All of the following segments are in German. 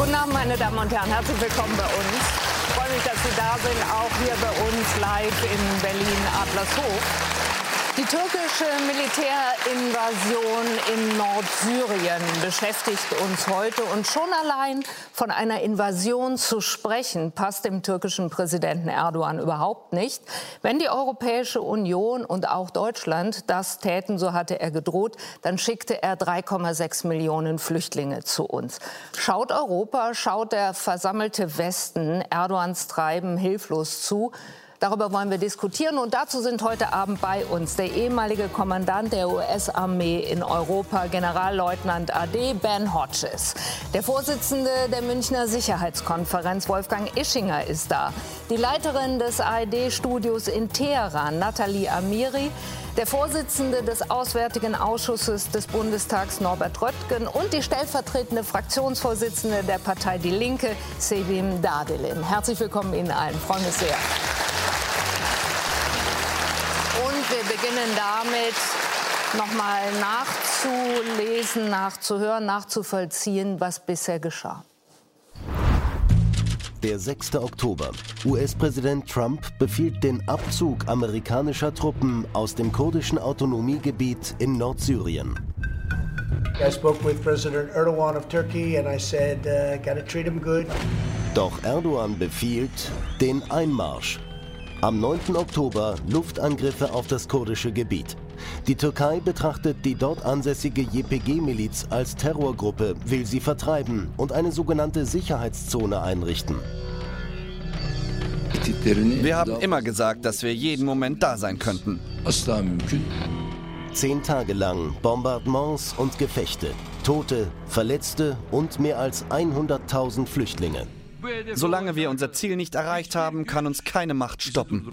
Guten Abend, meine Damen und Herren. Herzlich willkommen bei uns. Ich freue mich, dass Sie da sind, auch hier bei uns live in Berlin-Adlershof. Die türkische Militärinvasion in Nordsyrien beschäftigt uns heute. Und schon allein von einer Invasion zu sprechen, passt dem türkischen Präsidenten Erdogan überhaupt nicht. Wenn die Europäische Union und auch Deutschland das täten, so hatte er gedroht, dann schickte er 3,6 Millionen Flüchtlinge zu uns. Schaut Europa, schaut der versammelte Westen Erdogans Treiben hilflos zu? Darüber wollen wir diskutieren und dazu sind heute Abend bei uns der ehemalige Kommandant der US-Armee in Europa, Generalleutnant AD Ben Hodges. Der Vorsitzende der Münchner Sicherheitskonferenz, Wolfgang Ischinger, ist da. Die Leiterin des ARD-Studios in Teheran, Nathalie Amiri. Der Vorsitzende des Auswärtigen Ausschusses des Bundestags, Norbert Röttgen, und die stellvertretende Fraktionsvorsitzende der Partei Die Linke, Sevim Dadelin. Herzlich willkommen Ihnen allen. Ich freue mich sehr. Wir beginnen damit, nochmal nachzulesen, nachzuhören, nachzuvollziehen, was bisher geschah. Der 6. Oktober. US-Präsident Trump befiehlt den Abzug amerikanischer Truppen aus dem kurdischen Autonomiegebiet in Nordsyrien. I spoke with President Erdogan of Turkey and I said, uh, gotta treat him good. Doch Erdogan befiehlt den Einmarsch am 9. Oktober Luftangriffe auf das kurdische Gebiet. Die Türkei betrachtet die dort ansässige JPG-Miliz als Terrorgruppe, will sie vertreiben und eine sogenannte Sicherheitszone einrichten. Wir haben immer gesagt, dass wir jeden Moment da sein könnten. Zehn Tage lang Bombardements und Gefechte, Tote, Verletzte und mehr als 100.000 Flüchtlinge. Solange wir unser Ziel nicht erreicht haben, kann uns keine Macht stoppen.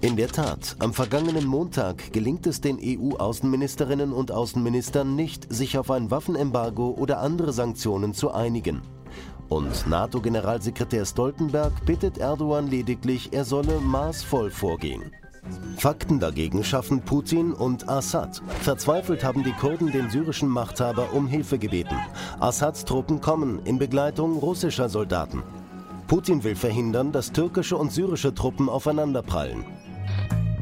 In der Tat, am vergangenen Montag gelingt es den EU-Außenministerinnen und Außenministern nicht, sich auf ein Waffenembargo oder andere Sanktionen zu einigen. Und NATO-Generalsekretär Stoltenberg bittet Erdogan lediglich, er solle maßvoll vorgehen. Fakten dagegen schaffen Putin und Assad. Verzweifelt haben die Kurden den syrischen Machthaber um Hilfe gebeten. Assads Truppen kommen in Begleitung russischer Soldaten. Putin will verhindern, dass türkische und syrische Truppen aufeinanderprallen.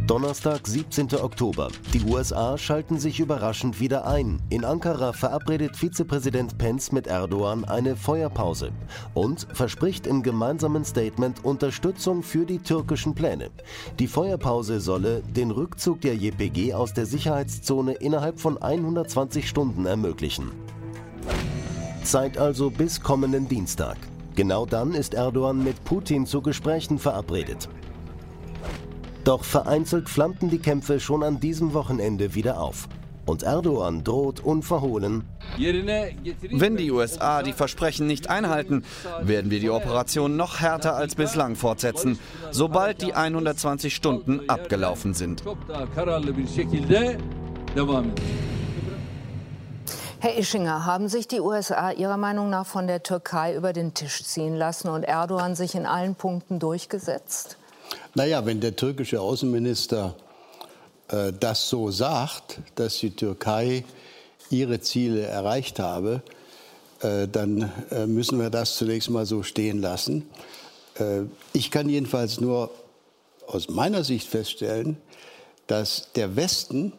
Donnerstag, 17. Oktober. Die USA schalten sich überraschend wieder ein. In Ankara verabredet Vizepräsident Pence mit Erdogan eine Feuerpause und verspricht im gemeinsamen Statement Unterstützung für die türkischen Pläne. Die Feuerpause solle den Rückzug der JPG aus der Sicherheitszone innerhalb von 120 Stunden ermöglichen. Zeit also bis kommenden Dienstag. Genau dann ist Erdogan mit Putin zu Gesprächen verabredet. Doch vereinzelt flammten die Kämpfe schon an diesem Wochenende wieder auf. Und Erdogan droht unverhohlen. Wenn die USA die Versprechen nicht einhalten, werden wir die Operation noch härter als bislang fortsetzen, sobald die 120 Stunden abgelaufen sind. Herr Ischinger, haben sich die USA Ihrer Meinung nach von der Türkei über den Tisch ziehen lassen und Erdogan sich in allen Punkten durchgesetzt? Naja, wenn der türkische Außenminister äh, das so sagt, dass die Türkei ihre Ziele erreicht habe, äh, dann äh, müssen wir das zunächst mal so stehen lassen. Äh, ich kann jedenfalls nur aus meiner Sicht feststellen, dass der Westen,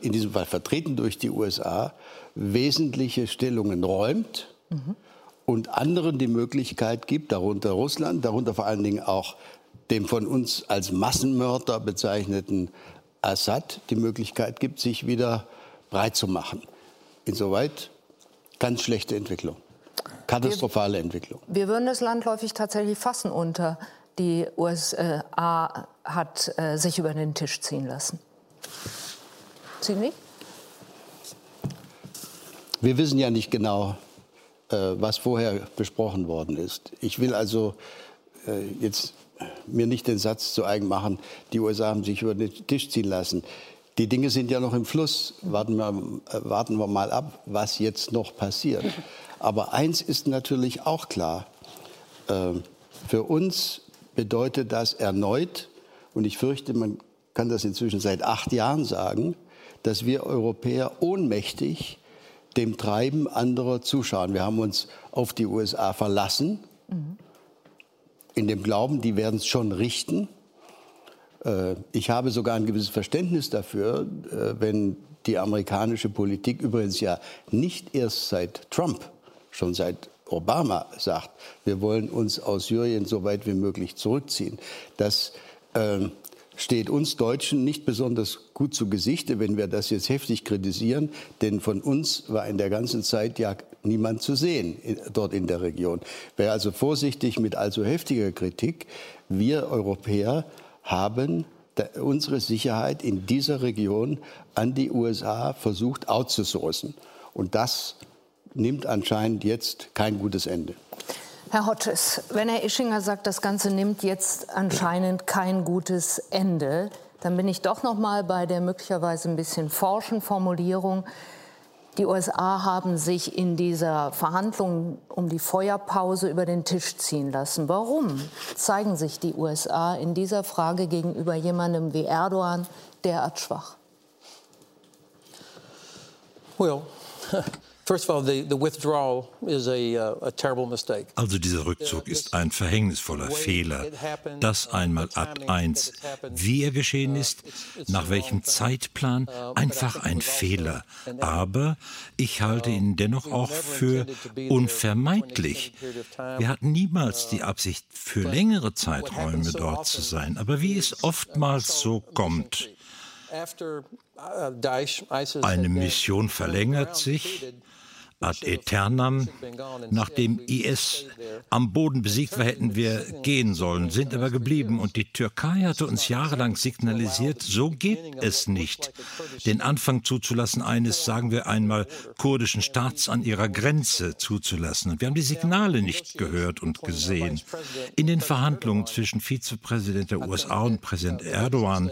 in diesem Fall vertreten durch die USA, wesentliche Stellungen räumt mhm. und anderen die Möglichkeit gibt, darunter Russland, darunter vor allen Dingen auch dem von uns als Massenmörder bezeichneten Assad die Möglichkeit gibt, sich wieder breit zu machen. Insoweit ganz schlechte Entwicklung, katastrophale wir, Entwicklung. Wir würden das landläufig tatsächlich fassen unter. Die USA hat äh, sich über den Tisch ziehen lassen. Sie nicht? Wir wissen ja nicht genau, äh, was vorher besprochen worden ist. Ich will also äh, jetzt mir nicht den Satz zu eigen machen, die USA haben sich über den Tisch ziehen lassen. Die Dinge sind ja noch im Fluss. Warten wir, äh, warten wir mal ab, was jetzt noch passiert. Aber eins ist natürlich auch klar. Äh, für uns bedeutet das erneut, und ich fürchte, man kann das inzwischen seit acht Jahren sagen, dass wir Europäer ohnmächtig dem Treiben anderer zuschauen. Wir haben uns auf die USA verlassen, mhm. In dem Glauben, die werden es schon richten. Äh, ich habe sogar ein gewisses Verständnis dafür, äh, wenn die amerikanische Politik übrigens ja nicht erst seit Trump, schon seit Obama sagt, wir wollen uns aus Syrien so weit wie möglich zurückziehen. Das äh, steht uns Deutschen nicht besonders gut zu Gesichte, wenn wir das jetzt heftig kritisieren, denn von uns war in der ganzen Zeit ja niemand zu sehen dort in der Region. Wäre also vorsichtig mit allzu heftiger Kritik. Wir Europäer haben unsere Sicherheit in dieser Region an die USA versucht outzusourcen. Und das nimmt anscheinend jetzt kein gutes Ende. Herr Hodges, wenn Herr Ischinger sagt, das Ganze nimmt jetzt anscheinend kein gutes Ende, dann bin ich doch noch mal bei der möglicherweise ein bisschen forschen Formulierung. Die USA haben sich in dieser Verhandlung um die Feuerpause über den Tisch ziehen lassen. Warum zeigen sich die USA in dieser Frage gegenüber jemandem wie Erdogan derart schwach? Well, Uh, also dieser Rückzug ist ein verhängnisvoller Fehler. Das einmal Akt 1. Wie er geschehen ist, nach welchem Zeitplan, einfach ein Fehler. Aber ich halte ihn dennoch auch für unvermeidlich. Wir hatten niemals die Absicht, für längere Zeiträume dort zu sein. Aber wie es oftmals so kommt, eine Mission verlängert sich, ad aeternam. Nachdem IS am Boden besiegt war, hätten wir gehen sollen, sind aber geblieben. Und die Türkei hatte uns jahrelang signalisiert, so geht es nicht. Den Anfang zuzulassen eines, sagen wir einmal, kurdischen Staats an ihrer Grenze zuzulassen. Und wir haben die Signale nicht gehört und gesehen. In den Verhandlungen zwischen Vizepräsident der USA und Präsident Erdogan,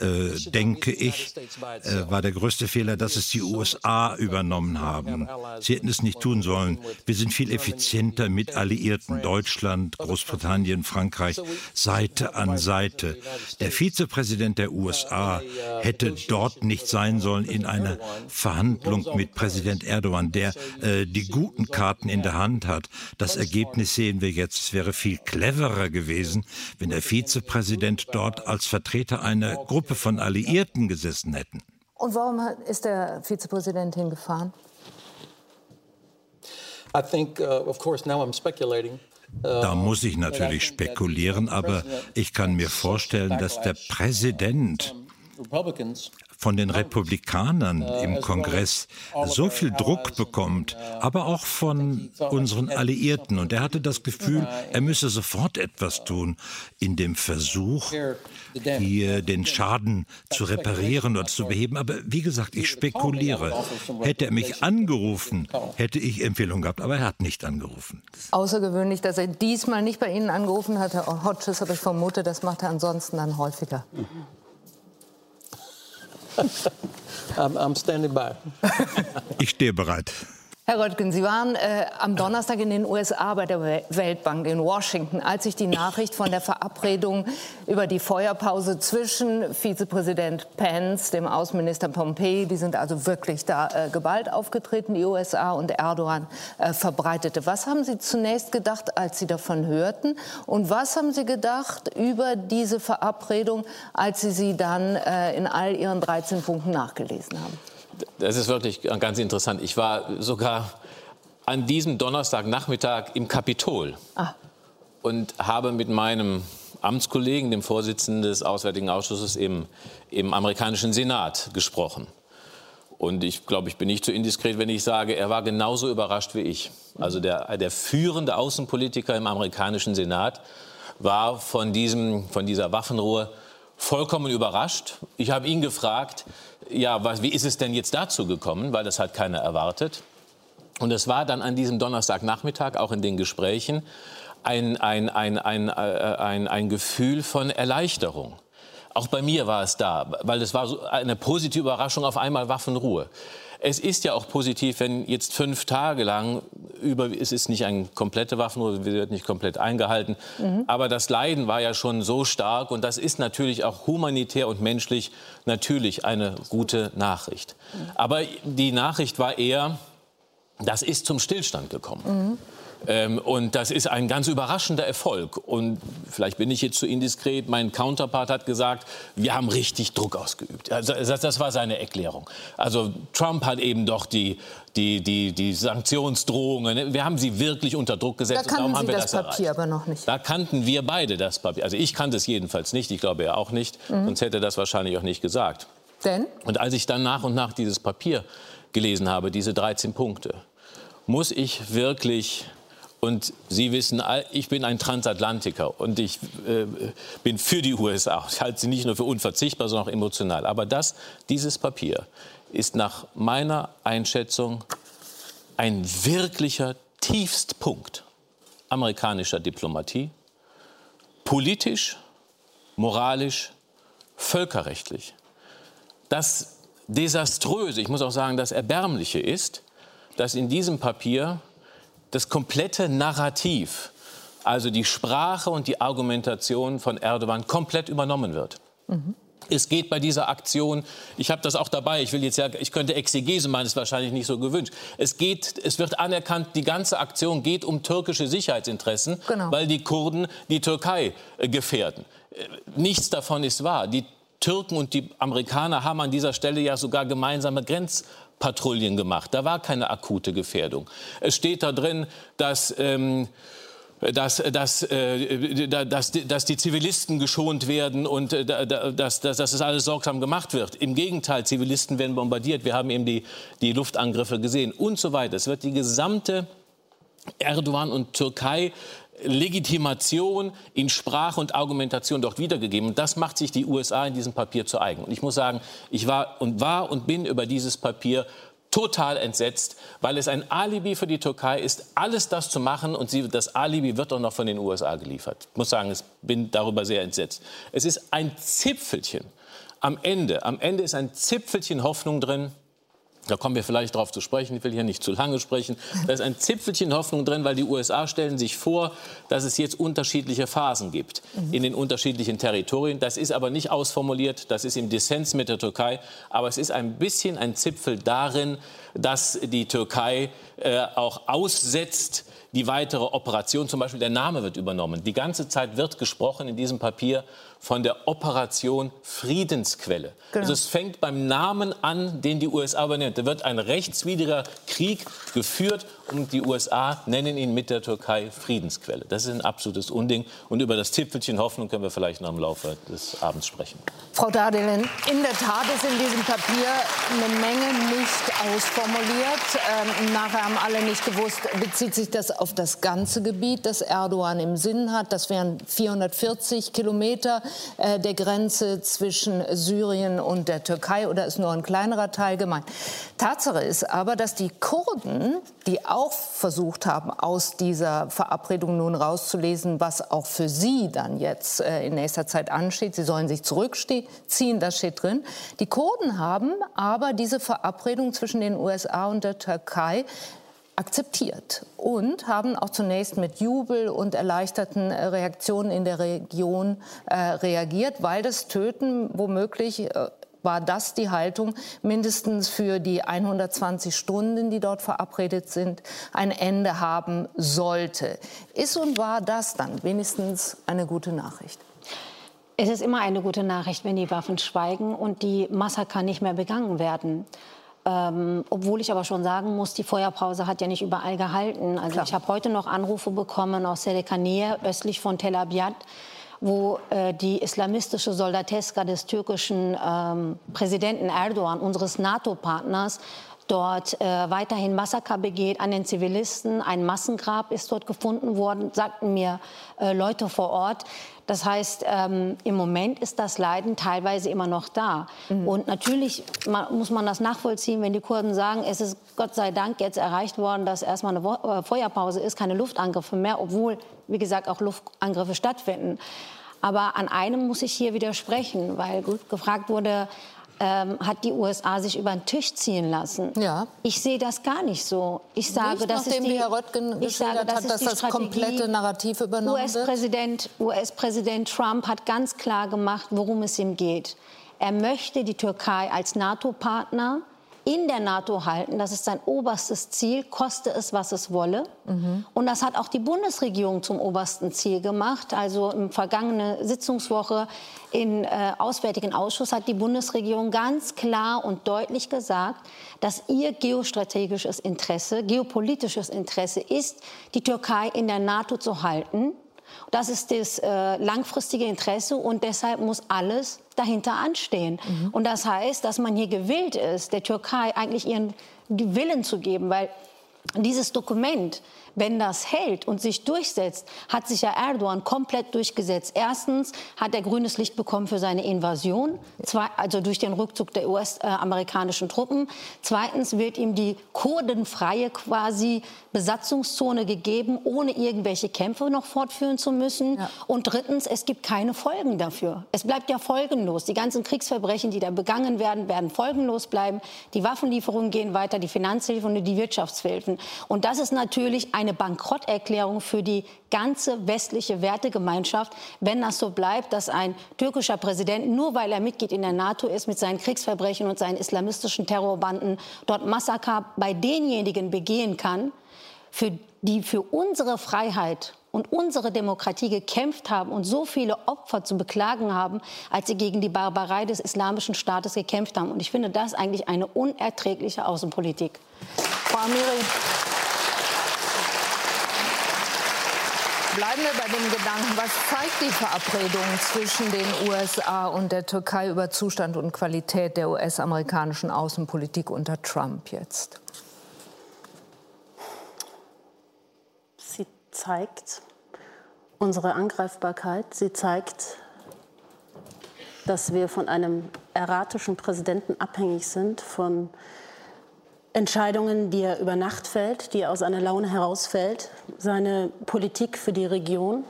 äh, denke ich, äh, war der größte Fehler, dass es die USA übernommen haben. Sie hätten es nicht tun sollen. Wir sind viel effizienter mit Alliierten Deutschland, Großbritannien, Frankreich, Seite an Seite. Der Vizepräsident der USA hätte dort nicht sein sollen in einer Verhandlung mit Präsident Erdogan, der äh, die guten Karten in der Hand hat. Das Ergebnis sehen wir jetzt. Es wäre viel cleverer gewesen, wenn der Vizepräsident dort als Vertreter einer Gruppe von Alliierten gesessen hätten. Und warum ist der Vizepräsident hingefahren? Da muss ich natürlich spekulieren, aber ich kann mir vorstellen, dass der Präsident von den Republikanern im Kongress so viel Druck bekommt, aber auch von unseren Alliierten. Und er hatte das Gefühl, er müsse sofort etwas tun in dem Versuch, hier den Schaden zu reparieren oder zu beheben. Aber wie gesagt, ich spekuliere. Hätte er mich angerufen, hätte ich Empfehlung gehabt, aber er hat nicht angerufen. Außergewöhnlich, dass er diesmal nicht bei Ihnen angerufen hat, Herr Hodges, aber ich vermute, das macht er ansonsten dann häufiger. I'm, I'm standing by. ich stehe bereit. Herr Röttgen, Sie waren äh, am Donnerstag in den USA bei der Weltbank in Washington, als sich die Nachricht von der Verabredung über die Feuerpause zwischen Vizepräsident Pence, dem Außenminister Pompeo, die sind also wirklich da äh, geballt aufgetreten, die USA und Erdogan äh, verbreitete. Was haben Sie zunächst gedacht, als Sie davon hörten? Und was haben Sie gedacht über diese Verabredung, als Sie sie dann äh, in all Ihren 13 Punkten nachgelesen haben? Das ist wirklich ganz interessant. Ich war sogar an diesem Donnerstagnachmittag im Kapitol ah. und habe mit meinem Amtskollegen, dem Vorsitzenden des Auswärtigen Ausschusses im, im amerikanischen Senat gesprochen. Und ich glaube, ich bin nicht zu so indiskret, wenn ich sage, er war genauso überrascht wie ich. Also der, der führende Außenpolitiker im amerikanischen Senat war von, diesem, von dieser Waffenruhe vollkommen überrascht. Ich habe ihn gefragt, ja, was, wie ist es denn jetzt dazu gekommen, weil das hat keiner erwartet. Und es war dann an diesem Donnerstagnachmittag, auch in den Gesprächen, ein, ein, ein, ein, äh, ein, ein Gefühl von Erleichterung. Auch bei mir war es da, weil es war so eine positive Überraschung, auf einmal Waffenruhe. Es ist ja auch positiv, wenn jetzt fünf Tage lang über, es ist nicht eine komplette Waffenruhe, wird nicht komplett eingehalten, mhm. aber das Leiden war ja schon so stark und das ist natürlich auch humanitär und menschlich natürlich eine gute Nachricht. Mhm. Aber die Nachricht war eher, das ist zum Stillstand gekommen. Mhm. Ähm, und das ist ein ganz überraschender Erfolg. Und vielleicht bin ich jetzt zu indiskret. Mein Counterpart hat gesagt, wir haben richtig Druck ausgeübt. Also das, das war seine Erklärung. Also Trump hat eben doch die, die, die, die Sanktionsdrohungen, wir haben sie wirklich unter Druck gesetzt. Da kannten Sie das, das Papier erreicht. aber noch nicht. Da kannten wir beide das Papier. Also ich kannte es jedenfalls nicht, ich glaube er auch nicht. Mhm. Sonst hätte er das wahrscheinlich auch nicht gesagt. Denn? Und als ich dann nach und nach dieses Papier gelesen habe, diese 13 Punkte, muss ich wirklich und Sie wissen, ich bin ein Transatlantiker und ich äh, bin für die USA. Ich halte sie nicht nur für unverzichtbar, sondern auch emotional. Aber das, dieses Papier ist nach meiner Einschätzung ein wirklicher Tiefstpunkt amerikanischer Diplomatie, politisch, moralisch, völkerrechtlich. Das Desaströse, ich muss auch sagen, das Erbärmliche ist, dass in diesem Papier das komplette Narrativ, also die Sprache und die Argumentation von Erdogan komplett übernommen wird. Mhm. Es geht bei dieser Aktion, ich habe das auch dabei, ich will jetzt ja, ich könnte Exegese meinen, ist wahrscheinlich nicht so gewünscht. Es geht, es wird anerkannt, die ganze Aktion geht um türkische Sicherheitsinteressen, genau. weil die Kurden die Türkei äh, gefährden. Äh, nichts davon ist wahr. Die Türken und die Amerikaner haben an dieser Stelle ja sogar gemeinsame Grenz Patrouillen gemacht. Da war keine akute Gefährdung. Es steht da drin, dass ähm, dass, dass, äh, dass, dass die Zivilisten geschont werden und äh, dass, dass, dass das alles sorgsam gemacht wird. Im Gegenteil, Zivilisten werden bombardiert. Wir haben eben die, die Luftangriffe gesehen und so weiter. Es wird die gesamte Erdogan und Türkei Legitimation in Sprache und Argumentation dort wiedergegeben. Und das macht sich die USA in diesem Papier zu eigen. Und ich muss sagen, ich war und war und bin über dieses Papier total entsetzt, weil es ein Alibi für die Türkei ist, alles das zu machen und sie, das Alibi wird auch noch von den USA geliefert. Ich muss sagen, ich bin darüber sehr entsetzt. Es ist ein Zipfelchen am Ende. Am Ende ist ein Zipfelchen Hoffnung drin, da kommen wir vielleicht darauf zu sprechen. Ich will hier nicht zu lange sprechen. Da ist ein Zipfelchen Hoffnung drin, weil die USA stellen sich vor, dass es jetzt unterschiedliche Phasen gibt in den unterschiedlichen Territorien. Das ist aber nicht ausformuliert. Das ist im Dissens mit der Türkei. Aber es ist ein bisschen ein Zipfel darin, dass die Türkei äh, auch aussetzt, die weitere Operation, zum Beispiel der Name wird übernommen. Die ganze Zeit wird gesprochen in diesem Papier von der Operation Friedensquelle. Genau. Also es fängt beim Namen an, den die USA übernimmt. Da wird ein rechtswidriger Krieg geführt und die USA nennen ihn mit der Türkei Friedensquelle. Das ist ein absolutes Unding. Und über das Zipfelchen Hoffnung können wir vielleicht noch im Laufe des Abends sprechen. Frau Dadelin, in der Tat ist in diesem Papier eine Menge nicht ausformuliert. Ähm, nachher haben alle nicht gewusst, bezieht sich das auf das ganze Gebiet, das Erdogan im Sinn hat. Das wären 440 Kilometer äh, der Grenze zwischen Syrien und der Türkei oder ist nur ein kleinerer Teil gemeint. Tatsache ist aber, dass die Kurden, die auch versucht haben, aus dieser Verabredung nun rauszulesen, was auch für sie dann jetzt äh, in nächster Zeit ansteht, sie sollen sich zurückziehen, das steht drin. Die Kurden haben aber diese Verabredung zwischen den USA und der Türkei akzeptiert und haben auch zunächst mit Jubel und erleichterten äh, Reaktionen in der Region äh, reagiert, weil das Töten womöglich äh, war das die Haltung, mindestens für die 120 Stunden, die dort verabredet sind, ein Ende haben sollte. Ist und war das dann wenigstens eine gute Nachricht? Es ist immer eine gute Nachricht, wenn die Waffen schweigen und die Massaker nicht mehr begangen werden. Ähm, obwohl ich aber schon sagen muss, die Feuerpause hat ja nicht überall gehalten. Also Klar. ich habe heute noch Anrufe bekommen aus Selekanea, östlich von Tel Abyad, wo äh, die islamistische Soldateska des türkischen ähm, Präsidenten Erdogan, unseres NATO-Partners, dort äh, weiterhin Massaker begeht an den Zivilisten. Ein Massengrab ist dort gefunden worden, sagten mir äh, Leute vor Ort. Das heißt, ähm, im Moment ist das Leiden teilweise immer noch da. Mhm. Und natürlich muss man das nachvollziehen, wenn die Kurden sagen, es ist Gott sei Dank jetzt erreicht worden, dass erstmal eine äh, Feuerpause ist, keine Luftangriffe mehr, obwohl, wie gesagt, auch Luftangriffe stattfinden. Aber an einem muss ich hier widersprechen, weil gut gefragt wurde, ähm, hat die USA sich über den Tisch ziehen lassen. Ja. Ich sehe das gar nicht so. Ich sage, nicht, das ist die, Herr Röttgen ich sage, das hat, dass das komplette Narrativ übernommen US -Präsident, wird. US-Präsident Trump hat ganz klar gemacht, worum es ihm geht. Er möchte die Türkei als NATO-Partner in der NATO halten. Das ist sein oberstes Ziel, koste es, was es wolle. Mhm. Und das hat auch die Bundesregierung zum obersten Ziel gemacht. Also im vergangenen Sitzungswoche im äh, Auswärtigen Ausschuss hat die Bundesregierung ganz klar und deutlich gesagt, dass ihr geostrategisches Interesse, geopolitisches Interesse ist, die Türkei in der NATO zu halten. Das ist das äh, langfristige Interesse und deshalb muss alles dahinter anstehen. Mhm. Und das heißt, dass man hier gewillt ist, der Türkei eigentlich ihren Willen zu geben, weil dieses Dokument wenn das hält und sich durchsetzt, hat sich ja Erdogan komplett durchgesetzt. Erstens hat er grünes Licht bekommen für seine Invasion, also durch den Rückzug der US-amerikanischen Truppen. Zweitens wird ihm die kurdenfreie quasi Besatzungszone gegeben, ohne irgendwelche Kämpfe noch fortführen zu müssen. Ja. Und drittens, es gibt keine Folgen dafür. Es bleibt ja folgenlos. Die ganzen Kriegsverbrechen, die da begangen werden, werden folgenlos bleiben. Die Waffenlieferungen gehen weiter, die Finanzhilfen und die Wirtschaftshilfen. Und das ist natürlich ein eine Bankrotterklärung für die ganze westliche Wertegemeinschaft, wenn das so bleibt, dass ein türkischer Präsident, nur weil er Mitglied in der NATO ist, mit seinen Kriegsverbrechen und seinen islamistischen Terrorbanden dort Massaker bei denjenigen begehen kann, für die für unsere Freiheit und unsere Demokratie gekämpft haben und so viele Opfer zu beklagen haben, als sie gegen die Barbarei des Islamischen Staates gekämpft haben. Und ich finde das eigentlich eine unerträgliche Außenpolitik. Frau Amiri, Bleiben wir bei dem Gedanken, was zeigt die Verabredung zwischen den USA und der Türkei über Zustand und Qualität der US-amerikanischen Außenpolitik unter Trump jetzt? Sie zeigt unsere Angreifbarkeit. Sie zeigt, dass wir von einem erratischen Präsidenten abhängig sind, von Entscheidungen, die er über Nacht fällt, die er aus einer Laune herausfällt. Seine Politik für die Region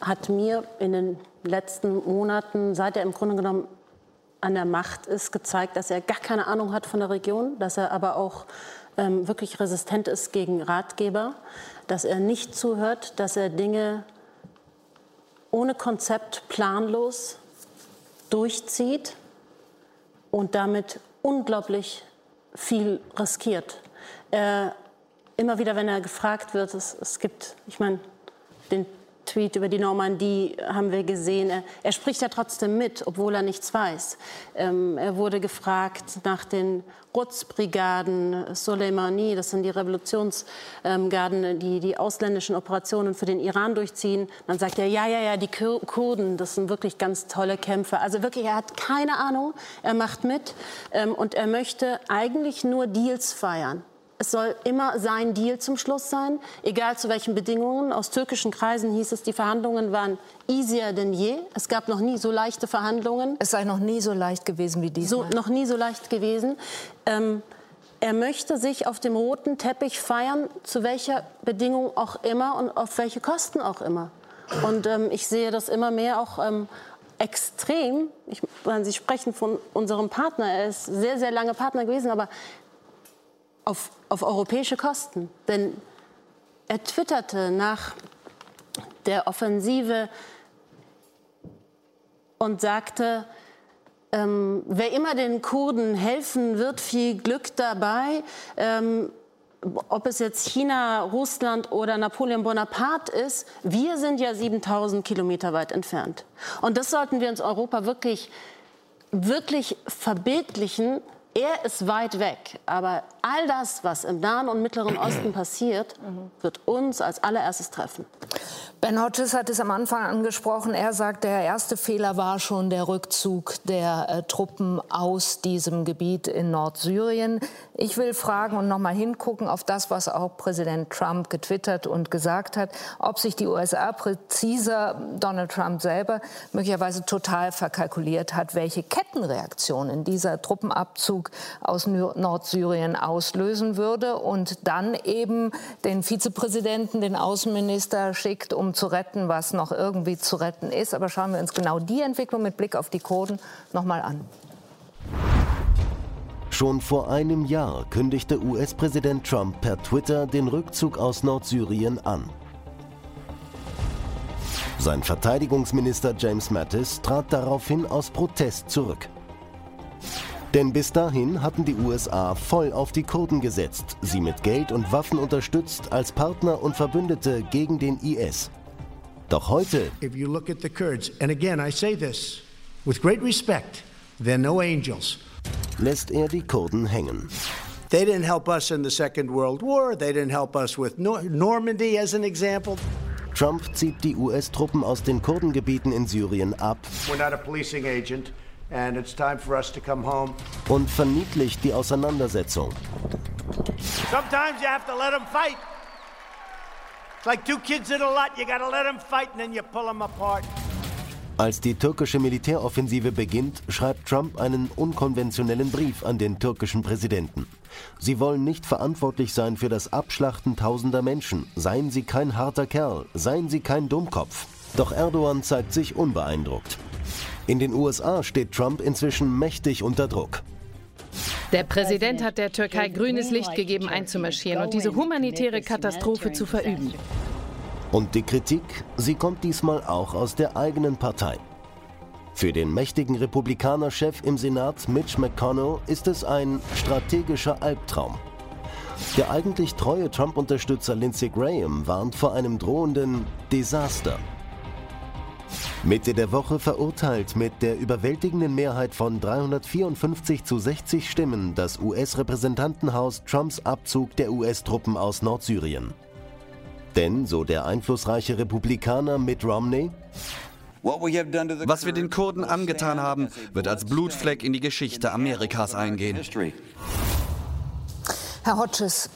hat mir in den letzten Monaten, seit er im Grunde genommen an der Macht ist, gezeigt, dass er gar keine Ahnung hat von der Region, dass er aber auch ähm, wirklich resistent ist gegen Ratgeber, dass er nicht zuhört, dass er Dinge ohne Konzept planlos durchzieht und damit unglaublich viel riskiert. Äh, immer wieder, wenn er gefragt wird, es, es gibt, ich meine, den Tweet über die Normandie haben wir gesehen. Er, er, spricht ja trotzdem mit, obwohl er nichts weiß. Ähm, er wurde gefragt nach den Quds-Brigaden, Soleimani, das sind die Revolutionsgarden, die die ausländischen Operationen für den Iran durchziehen. Dann sagt er, ja, ja, ja, die Kurden, das sind wirklich ganz tolle Kämpfer. Also wirklich, er hat keine Ahnung, er macht mit ähm, und er möchte eigentlich nur Deals feiern. Es soll immer sein Deal zum Schluss sein, egal zu welchen Bedingungen. Aus türkischen Kreisen hieß es, die Verhandlungen waren easier denn je. Es gab noch nie so leichte Verhandlungen. Es sei noch nie so leicht gewesen wie diesmal. So, noch nie so leicht gewesen. Ähm, er möchte sich auf dem roten Teppich feiern, zu welcher Bedingung auch immer und auf welche Kosten auch immer. Und ähm, ich sehe das immer mehr auch ähm, extrem. Ich meine, Sie sprechen von unserem Partner. Er ist sehr, sehr lange Partner gewesen, aber auf, auf europäische Kosten. Denn er twitterte nach der Offensive und sagte, ähm, wer immer den Kurden helfen wird, viel Glück dabei. Ähm, ob es jetzt China, Russland oder Napoleon Bonaparte ist, wir sind ja 7000 Kilometer weit entfernt. Und das sollten wir uns Europa wirklich, wirklich verbildlichen, er ist weit weg, aber all das, was im Nahen und Mittleren Osten passiert, wird uns als allererstes treffen. Ben Hodges hat es am Anfang angesprochen. Er sagt, der erste Fehler war schon der Rückzug der äh, Truppen aus diesem Gebiet in Nordsyrien. Ich will fragen und noch mal hingucken auf das, was auch Präsident Trump getwittert und gesagt hat, ob sich die USA präziser Donald Trump selber möglicherweise total verkalkuliert hat, welche Kettenreaktionen dieser Truppenabzug aus Nordsyrien auslösen würde und dann eben den Vizepräsidenten, den Außenminister schickt, um zu retten, was noch irgendwie zu retten ist. Aber schauen wir uns genau die Entwicklung mit Blick auf die Kurden noch mal an. Schon vor einem Jahr kündigte US-Präsident Trump per Twitter den Rückzug aus Nordsyrien an. Sein Verteidigungsminister James Mattis trat daraufhin aus Protest zurück. Denn bis dahin hatten die USA voll auf die Kurden gesetzt, sie mit Geld und Waffen unterstützt als Partner und Verbündete gegen den IS. Doch heute, if you look at the Kurds, and again I say this with great respect, they're no angels. lässt er die Kurden hängen. They didn't help us in the Second World War. They didn't help us with Nor Normandy as an example. Trump zieht die US-Truppen aus den Kurdengebieten in Syrien ab We're not a policing agent, and it's time for us to come home. und verniedlicht die Auseinandersetzung. Sometimes you have to let them fight. Like two kids in a lot. You got to let them fight, and then you pull them apart. Als die türkische Militäroffensive beginnt, schreibt Trump einen unkonventionellen Brief an den türkischen Präsidenten. Sie wollen nicht verantwortlich sein für das Abschlachten tausender Menschen. Seien Sie kein harter Kerl, seien Sie kein Dummkopf. Doch Erdogan zeigt sich unbeeindruckt. In den USA steht Trump inzwischen mächtig unter Druck. Der Präsident hat der Türkei grünes Licht gegeben, einzumarschieren und diese humanitäre Katastrophe zu verüben. Und die Kritik, sie kommt diesmal auch aus der eigenen Partei. Für den mächtigen Republikanerchef im Senat Mitch McConnell ist es ein strategischer Albtraum. Der eigentlich treue Trump-Unterstützer Lindsey Graham warnt vor einem drohenden Desaster. Mitte der Woche verurteilt mit der überwältigenden Mehrheit von 354 zu 60 Stimmen das US-Repräsentantenhaus Trumps Abzug der US-Truppen aus Nordsyrien. Denn, so der einflussreiche Republikaner Mitt Romney, Was wir den Kurden angetan haben, wird als Blutfleck in die Geschichte Amerikas eingehen. Herr Hodges,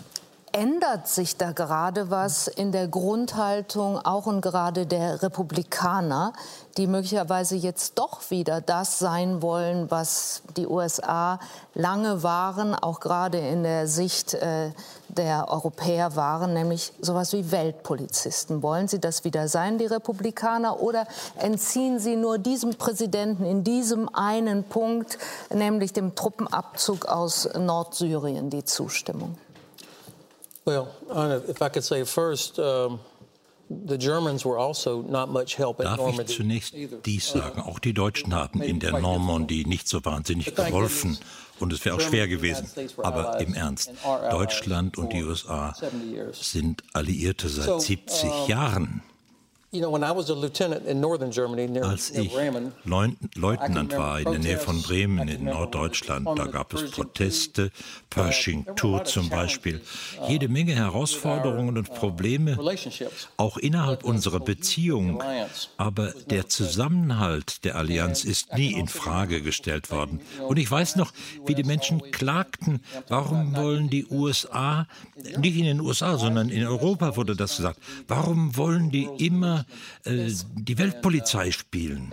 ändert sich da gerade was in der Grundhaltung auch und gerade der Republikaner, die möglicherweise jetzt doch wieder das sein wollen, was die USA lange waren, auch gerade in der Sicht äh, der Europäer waren, nämlich sowas wie Weltpolizisten. Wollen Sie das wieder sein, die Republikaner, oder entziehen Sie nur diesem Präsidenten in diesem einen Punkt, nämlich dem Truppenabzug aus Nordsyrien, die Zustimmung? Well, if I could say first, um, the Germans were also not much help at Darf ich zunächst dies sagen? Auch die Deutschen haben in der Normandie nicht so wahnsinnig geholfen. Und es wäre auch schwer gewesen. Aber im Ernst, Deutschland und die USA sind Alliierte seit 70 Jahren. Als ich Leutnant war in der Nähe von Bremen in Norddeutschland, da gab es Proteste, Pershing Tour zum Beispiel, jede Menge Herausforderungen und Probleme, auch innerhalb unserer Beziehung. Aber der Zusammenhalt der Allianz ist nie in Frage gestellt worden. Und ich weiß noch, wie die Menschen klagten, warum wollen die USA, nicht in den USA, sondern in Europa wurde das gesagt, warum wollen die immer äh, die Weltpolizei spielen?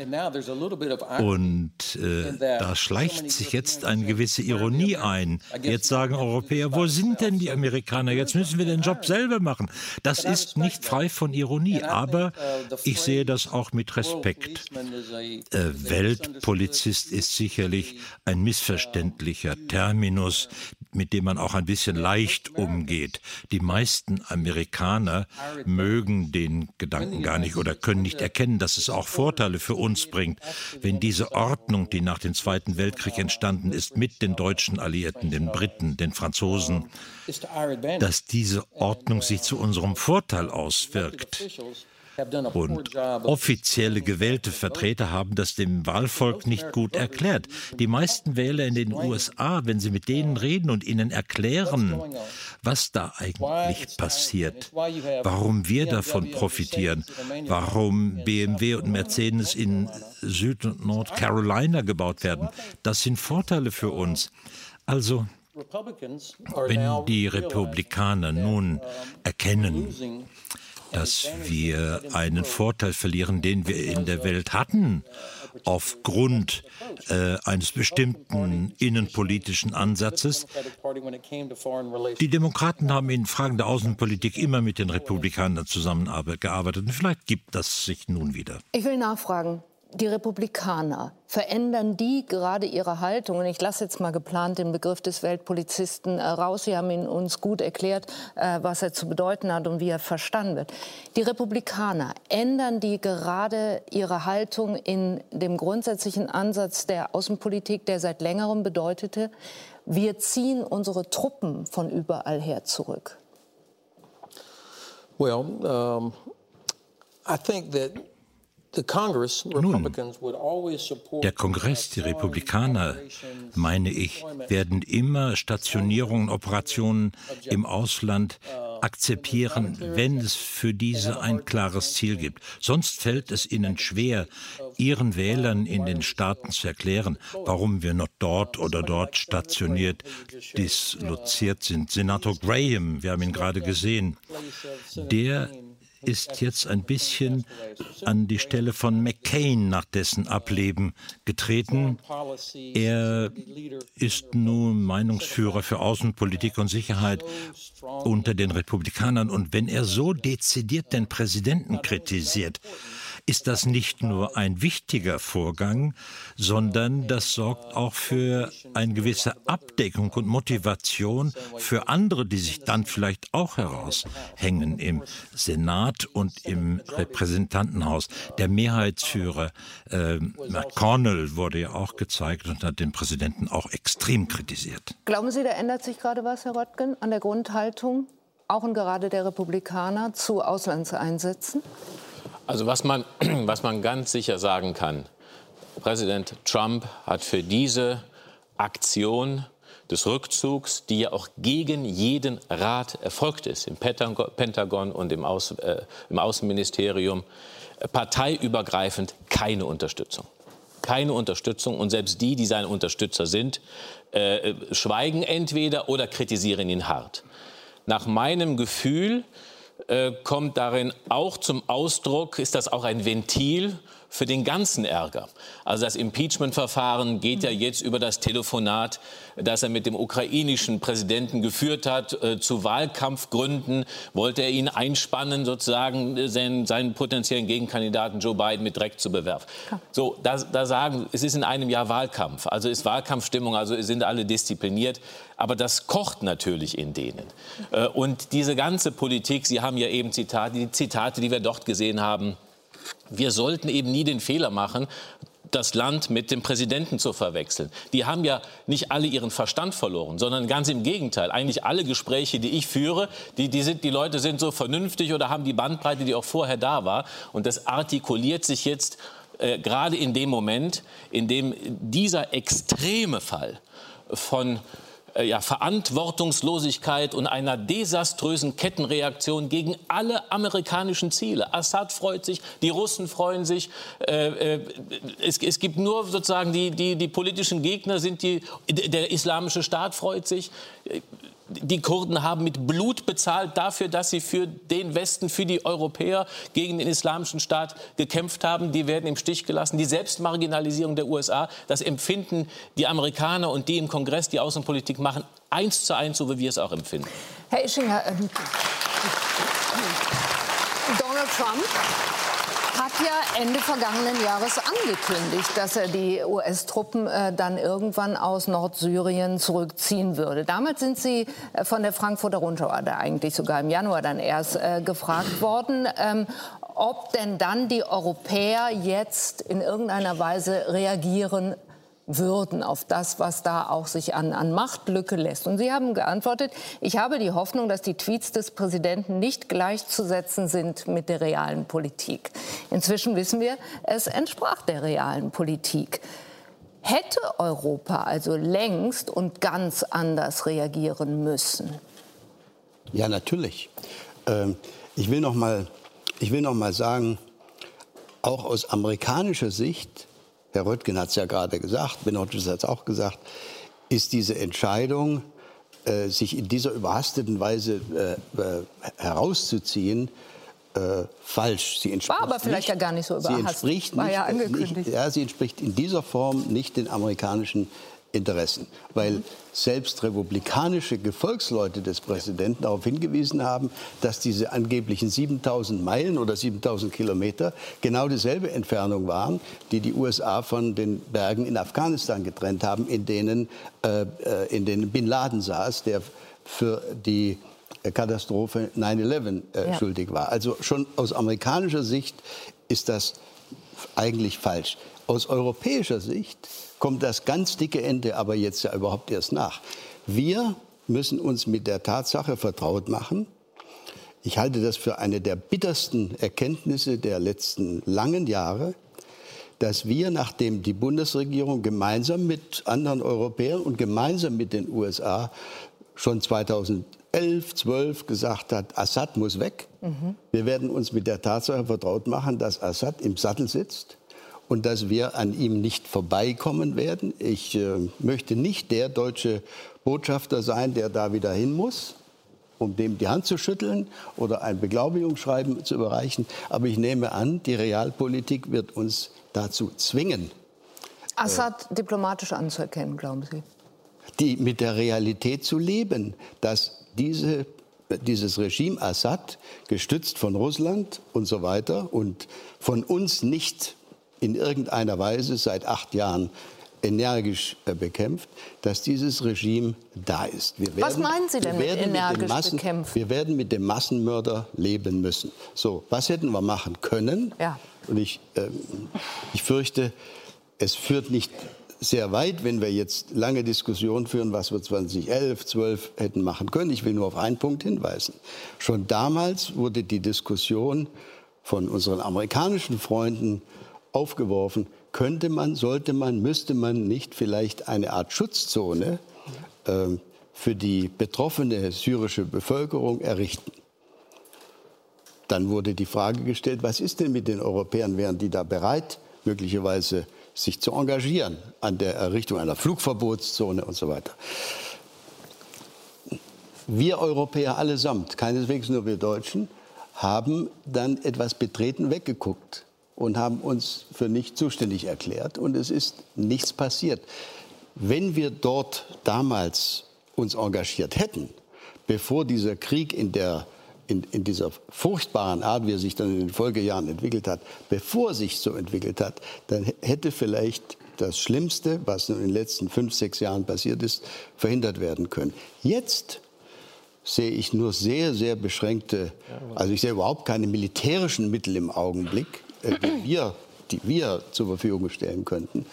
Und äh, da schleicht sich jetzt eine gewisse Ironie ein. Jetzt sagen Europäer, wo sind denn die Amerikaner? Jetzt müssen wir den Job selber machen. Das ist nicht frei von Ironie, aber ich sehe das auch mit Respekt. Äh, Weltpolizist ist sicherlich ein missverständlicher Terminus, mit dem man auch ein bisschen leicht umgeht. Die meisten Amerikaner mögen den Gedanken gar nicht oder können nicht erkennen, dass es auch Vorteile für uns bringt, wenn diese Ordnung, die nach dem Zweiten Weltkrieg entstanden ist, mit den deutschen Alliierten, den Briten, den Franzosen, dass diese Ordnung sich zu unserem Vorteil auswirkt. Und offizielle gewählte Vertreter haben das dem Wahlvolk nicht gut erklärt. Die meisten Wähler in den USA, wenn sie mit denen reden und ihnen erklären, was da eigentlich passiert, warum wir davon profitieren, warum BMW und Mercedes in Süd- und Nordcarolina gebaut werden, das sind Vorteile für uns. Also, wenn die Republikaner nun erkennen, dass wir einen Vorteil verlieren, den wir in der Welt hatten, aufgrund äh, eines bestimmten innenpolitischen Ansatzes. Die Demokraten haben in Fragen der Außenpolitik immer mit den Republikanern zusammengearbeitet. Und vielleicht gibt das sich nun wieder. Ich will nachfragen. Die Republikaner, verändern die gerade ihre Haltung? Und ich lasse jetzt mal geplant den Begriff des Weltpolizisten äh, raus. Sie haben ihn uns gut erklärt, äh, was er zu bedeuten hat und wie er verstanden wird. Die Republikaner, ändern die gerade ihre Haltung in dem grundsätzlichen Ansatz der Außenpolitik, der seit längerem bedeutete, wir ziehen unsere Truppen von überall her zurück? Well, um, I think that nun, der Kongress, die Republikaner, meine ich, werden immer Stationierungen, Operationen im Ausland akzeptieren, wenn es für diese ein klares Ziel gibt. Sonst fällt es ihnen schwer, ihren Wählern in den Staaten zu erklären, warum wir noch dort oder dort stationiert, disloziert sind. Senator Graham, wir haben ihn gerade gesehen, der ist jetzt ein bisschen an die Stelle von McCain nach dessen Ableben getreten. Er ist nun Meinungsführer für Außenpolitik und Sicherheit unter den Republikanern. Und wenn er so dezidiert den Präsidenten kritisiert, ist das nicht nur ein wichtiger Vorgang, sondern das sorgt auch für eine gewisse Abdeckung und Motivation für andere, die sich dann vielleicht auch heraushängen im Senat und im Repräsentantenhaus. Der Mehrheitsführer äh, McConnell wurde ja auch gezeigt und hat den Präsidenten auch extrem kritisiert. Glauben Sie, da ändert sich gerade was, Herr Röttgen, an der Grundhaltung, auch und gerade der Republikaner, zu Auslandseinsätzen? Also was man, was man ganz sicher sagen kann, Präsident Trump hat für diese Aktion des Rückzugs, die ja auch gegen jeden Rat erfolgt ist, im Pentagon und im, Aus, äh, im Außenministerium, äh, parteiübergreifend keine Unterstützung. Keine Unterstützung. Und selbst die, die seine Unterstützer sind, äh, schweigen entweder oder kritisieren ihn hart. Nach meinem Gefühl äh, kommt darin auch zum Ausdruck, ist das auch ein Ventil für den ganzen Ärger. Also das Impeachment-Verfahren geht ja jetzt über das Telefonat, das er mit dem ukrainischen Präsidenten geführt hat. Äh, zu Wahlkampfgründen wollte er ihn einspannen, sozusagen äh, seinen, seinen potenziellen Gegenkandidaten Joe Biden mit Dreck zu bewerfen. So, da, da sagen, es ist in einem Jahr Wahlkampf, also ist Wahlkampfstimmung, also sind alle diszipliniert. Aber das kocht natürlich in denen. Äh, und diese ganze Politik, Sie haben ja eben Zitate, die Zitate, die wir dort gesehen haben, wir sollten eben nie den Fehler machen, das Land mit dem Präsidenten zu verwechseln. Die haben ja nicht alle ihren Verstand verloren, sondern ganz im Gegenteil. Eigentlich alle Gespräche, die ich führe, die, die, sind, die Leute sind so vernünftig oder haben die Bandbreite, die auch vorher da war. Und das artikuliert sich jetzt äh, gerade in dem Moment, in dem dieser extreme Fall von äh, ja, Verantwortungslosigkeit und einer desaströsen Kettenreaktion gegen alle amerikanischen Ziele. Assad freut sich, die Russen freuen sich. Äh, äh, es, es, gibt nur sozusagen die, die, die politischen Gegner, sind die, der islamische Staat freut sich die Kurden haben mit Blut bezahlt dafür, dass sie für den Westen, für die Europäer gegen den Islamischen Staat gekämpft haben. Die werden im Stich gelassen. Die Selbstmarginalisierung der USA, das empfinden die Amerikaner und die im Kongress die Außenpolitik machen, eins zu eins, so wie wir es auch empfinden. Herr Ischinger, ähm, Donald Trump ja Ende vergangenen Jahres angekündigt, dass er die US-Truppen äh, dann irgendwann aus Nordsyrien zurückziehen würde. Damals sind Sie äh, von der Frankfurter Rundschau, oder eigentlich sogar im Januar dann erst, äh, gefragt worden, ähm, ob denn dann die Europäer jetzt in irgendeiner Weise reagieren würden auf das, was da auch sich an, an Machtlücke lässt. Und Sie haben geantwortet, ich habe die Hoffnung, dass die Tweets des Präsidenten nicht gleichzusetzen sind mit der realen Politik. Inzwischen wissen wir, es entsprach der realen Politik. Hätte Europa also längst und ganz anders reagieren müssen? Ja, natürlich. Ähm, ich will noch mal, ich will noch mal sagen, auch aus amerikanischer Sicht Herr Röttgen hat es ja gerade gesagt, Benottis hat es auch gesagt, ist diese Entscheidung, äh, sich in dieser überhasteten Weise äh, äh herauszuziehen, äh, falsch. Sie entspricht War aber vielleicht nicht, ja gar nicht so überhastet. Sie entspricht, War nicht, ja, angekündigt. Nicht, ja, sie entspricht in dieser Form nicht den amerikanischen Interessen, weil selbst republikanische Gefolgsleute des Präsidenten darauf hingewiesen haben, dass diese angeblichen 7000 Meilen oder 7000 Kilometer genau dieselbe Entfernung waren, die die USA von den Bergen in Afghanistan getrennt haben, in denen, äh, äh in denen Bin Laden saß, der für die Katastrophe 9-11 äh, ja. schuldig war. Also schon aus amerikanischer Sicht ist das eigentlich falsch. Aus europäischer Sicht kommt das ganz dicke Ende aber jetzt ja überhaupt erst nach. Wir müssen uns mit der Tatsache vertraut machen. Ich halte das für eine der bittersten Erkenntnisse der letzten langen Jahre, dass wir, nachdem die Bundesregierung gemeinsam mit anderen Europäern und gemeinsam mit den USA schon 2011, 12 gesagt hat, Assad muss weg. Mhm. Wir werden uns mit der Tatsache vertraut machen, dass Assad im Sattel sitzt und dass wir an ihm nicht vorbeikommen werden. Ich äh, möchte nicht der deutsche Botschafter sein, der da wieder hin muss, um dem die Hand zu schütteln oder ein Beglaubigungsschreiben zu überreichen. Aber ich nehme an, die Realpolitik wird uns dazu zwingen. Assad äh, diplomatisch anzuerkennen, glauben Sie? Die, mit der Realität zu leben, dass diese dieses Regime Assad, gestützt von Russland und so weiter und von uns nicht in irgendeiner Weise seit acht Jahren energisch äh, bekämpft, dass dieses Regime da ist. Werden, Was meinen Sie denn mit energisch mit Massen, bekämpft? Wir werden mit dem Massenmörder leben müssen. So, was hätten wir machen können? Ja. Und ich, äh, ich fürchte, es führt nicht sehr weit, wenn wir jetzt lange Diskussionen führen, was wir 2011, 12 hätten machen können. Ich will nur auf einen Punkt hinweisen. Schon damals wurde die Diskussion von unseren amerikanischen Freunden aufgeworfen, könnte man, sollte man, müsste man nicht vielleicht eine Art Schutzzone äh, für die betroffene syrische Bevölkerung errichten. Dann wurde die Frage gestellt, was ist denn mit den Europäern, wären die da bereit, möglicherweise sich zu engagieren an der Errichtung einer Flugverbotszone und so weiter. Wir Europäer allesamt, keineswegs nur wir Deutschen, haben dann etwas betreten weggeguckt und haben uns für nicht zuständig erklärt. Und es ist nichts passiert. Wenn wir dort damals uns engagiert hätten, bevor dieser Krieg in, der, in, in dieser furchtbaren Art, wie er sich dann in den Folgejahren entwickelt hat, bevor sich so entwickelt hat, dann hätte vielleicht das Schlimmste, was in den letzten fünf, sechs Jahren passiert ist, verhindert werden können. Jetzt sehe ich nur sehr, sehr beschränkte, also ich sehe überhaupt keine militärischen Mittel im Augenblick, äh, die, wir, die wir zur Verfügung stellen könnten,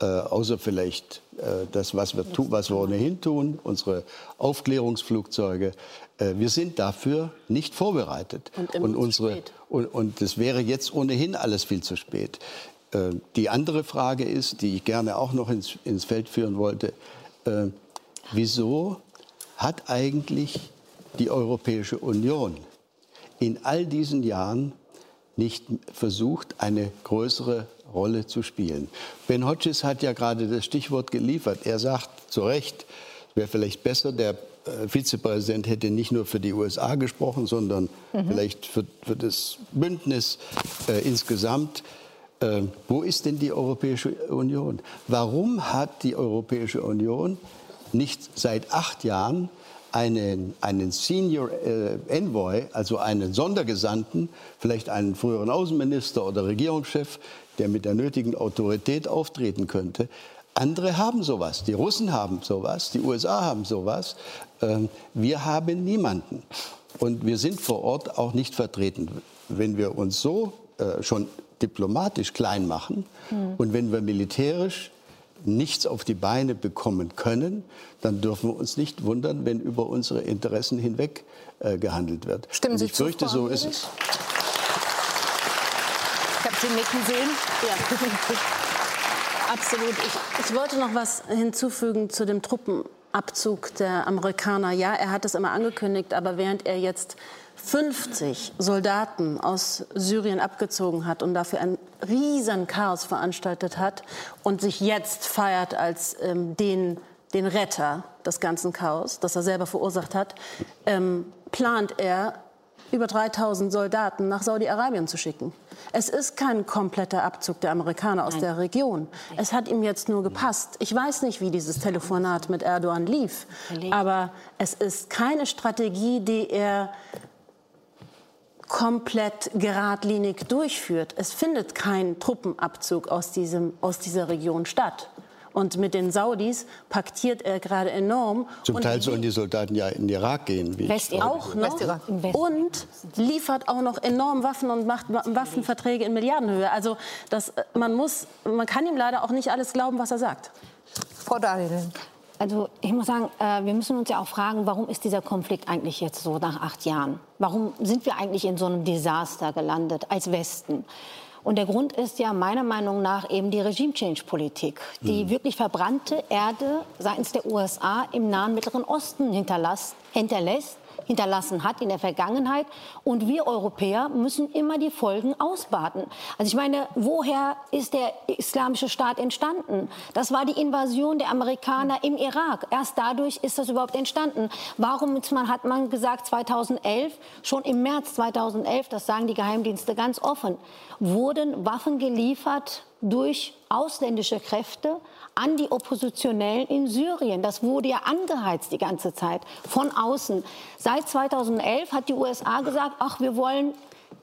äh, außer vielleicht äh, das, was wir, tu, was wir ohnehin tun, unsere Aufklärungsflugzeuge. Äh, wir sind dafür nicht vorbereitet. Und, und unsere, und, und das wäre jetzt ohnehin alles viel zu spät. Äh, die andere Frage ist, die ich gerne auch noch ins, ins Feld führen wollte, äh, wieso hat eigentlich die Europäische Union in all diesen Jahren nicht versucht, eine größere Rolle zu spielen. Ben Hodges hat ja gerade das Stichwort geliefert. Er sagt zu Recht, es wäre vielleicht besser, der äh, Vizepräsident hätte nicht nur für die USA gesprochen, sondern mhm. vielleicht für, für, das Bündnis äh, insgesamt. Äh, wo ist denn die Europäische Union? Warum hat die Europäische Union nicht seit acht Jahren einen, einen Senior äh, Envoy, also einen Sondergesandten, vielleicht einen früheren Außenminister oder Regierungschef, der mit der nötigen Autorität auftreten könnte. Andere haben sowas. Die Russen haben sowas, die USA haben sowas. Ähm, wir haben niemanden. Und wir sind vor Ort auch nicht vertreten. Wenn wir uns so äh, schon diplomatisch klein machen mhm. und wenn wir militärisch nichts auf die Beine bekommen können, dann dürfen wir uns nicht wundern, wenn über unsere Interessen hinweg äh, gehandelt wird. Stimmen Sie ich zu, fürchte, so ist es. Ich habe Sie nicken sehen. Ja. Absolut. Ich, ich wollte noch was hinzufügen zu dem Truppenabzug der Amerikaner. Ja, er hat es immer angekündigt, aber während er jetzt 50 Soldaten aus Syrien abgezogen hat und dafür ein riesen Chaos veranstaltet hat und sich jetzt feiert als ähm, den, den Retter des ganzen Chaos, das er selber verursacht hat, ähm, plant er über 3000 Soldaten nach Saudi-Arabien zu schicken. Es ist kein kompletter Abzug der Amerikaner aus Nein. der Region. Es hat ihm jetzt nur gepasst. Ich weiß nicht, wie dieses Telefonat mit Erdogan lief, aber es ist keine Strategie, die er komplett geradlinig durchführt. Es findet kein Truppenabzug aus, diesem, aus dieser Region statt. Und mit den Saudis paktiert er gerade enorm. Zum Teil sollen die Soldaten ja in den Irak gehen. Wie West auch noch. Und liefert auch noch enorm Waffen und macht Waffenverträge in Milliardenhöhe. Also das, man, muss, man kann ihm leider auch nicht alles glauben, was er sagt. Frau Dahlin. Also ich muss sagen, äh, wir müssen uns ja auch fragen, warum ist dieser Konflikt eigentlich jetzt so nach acht Jahren? Warum sind wir eigentlich in so einem Desaster gelandet als Westen? Und der Grund ist ja meiner Meinung nach eben die Regime-Change-Politik, die mhm. wirklich verbrannte Erde seitens der USA im Nahen Mittleren Osten hinterlässt hinterlassen hat in der Vergangenheit. Und wir Europäer müssen immer die Folgen ausbaden. Also ich meine, woher ist der islamische Staat entstanden? Das war die Invasion der Amerikaner im Irak. Erst dadurch ist das überhaupt entstanden. Warum hat man gesagt 2011, schon im März 2011, das sagen die Geheimdienste ganz offen, wurden Waffen geliefert durch ausländische Kräfte an die Oppositionellen in Syrien. Das wurde ja angeheizt die ganze Zeit von außen. Seit 2011 hat die USA gesagt, ach, wir wollen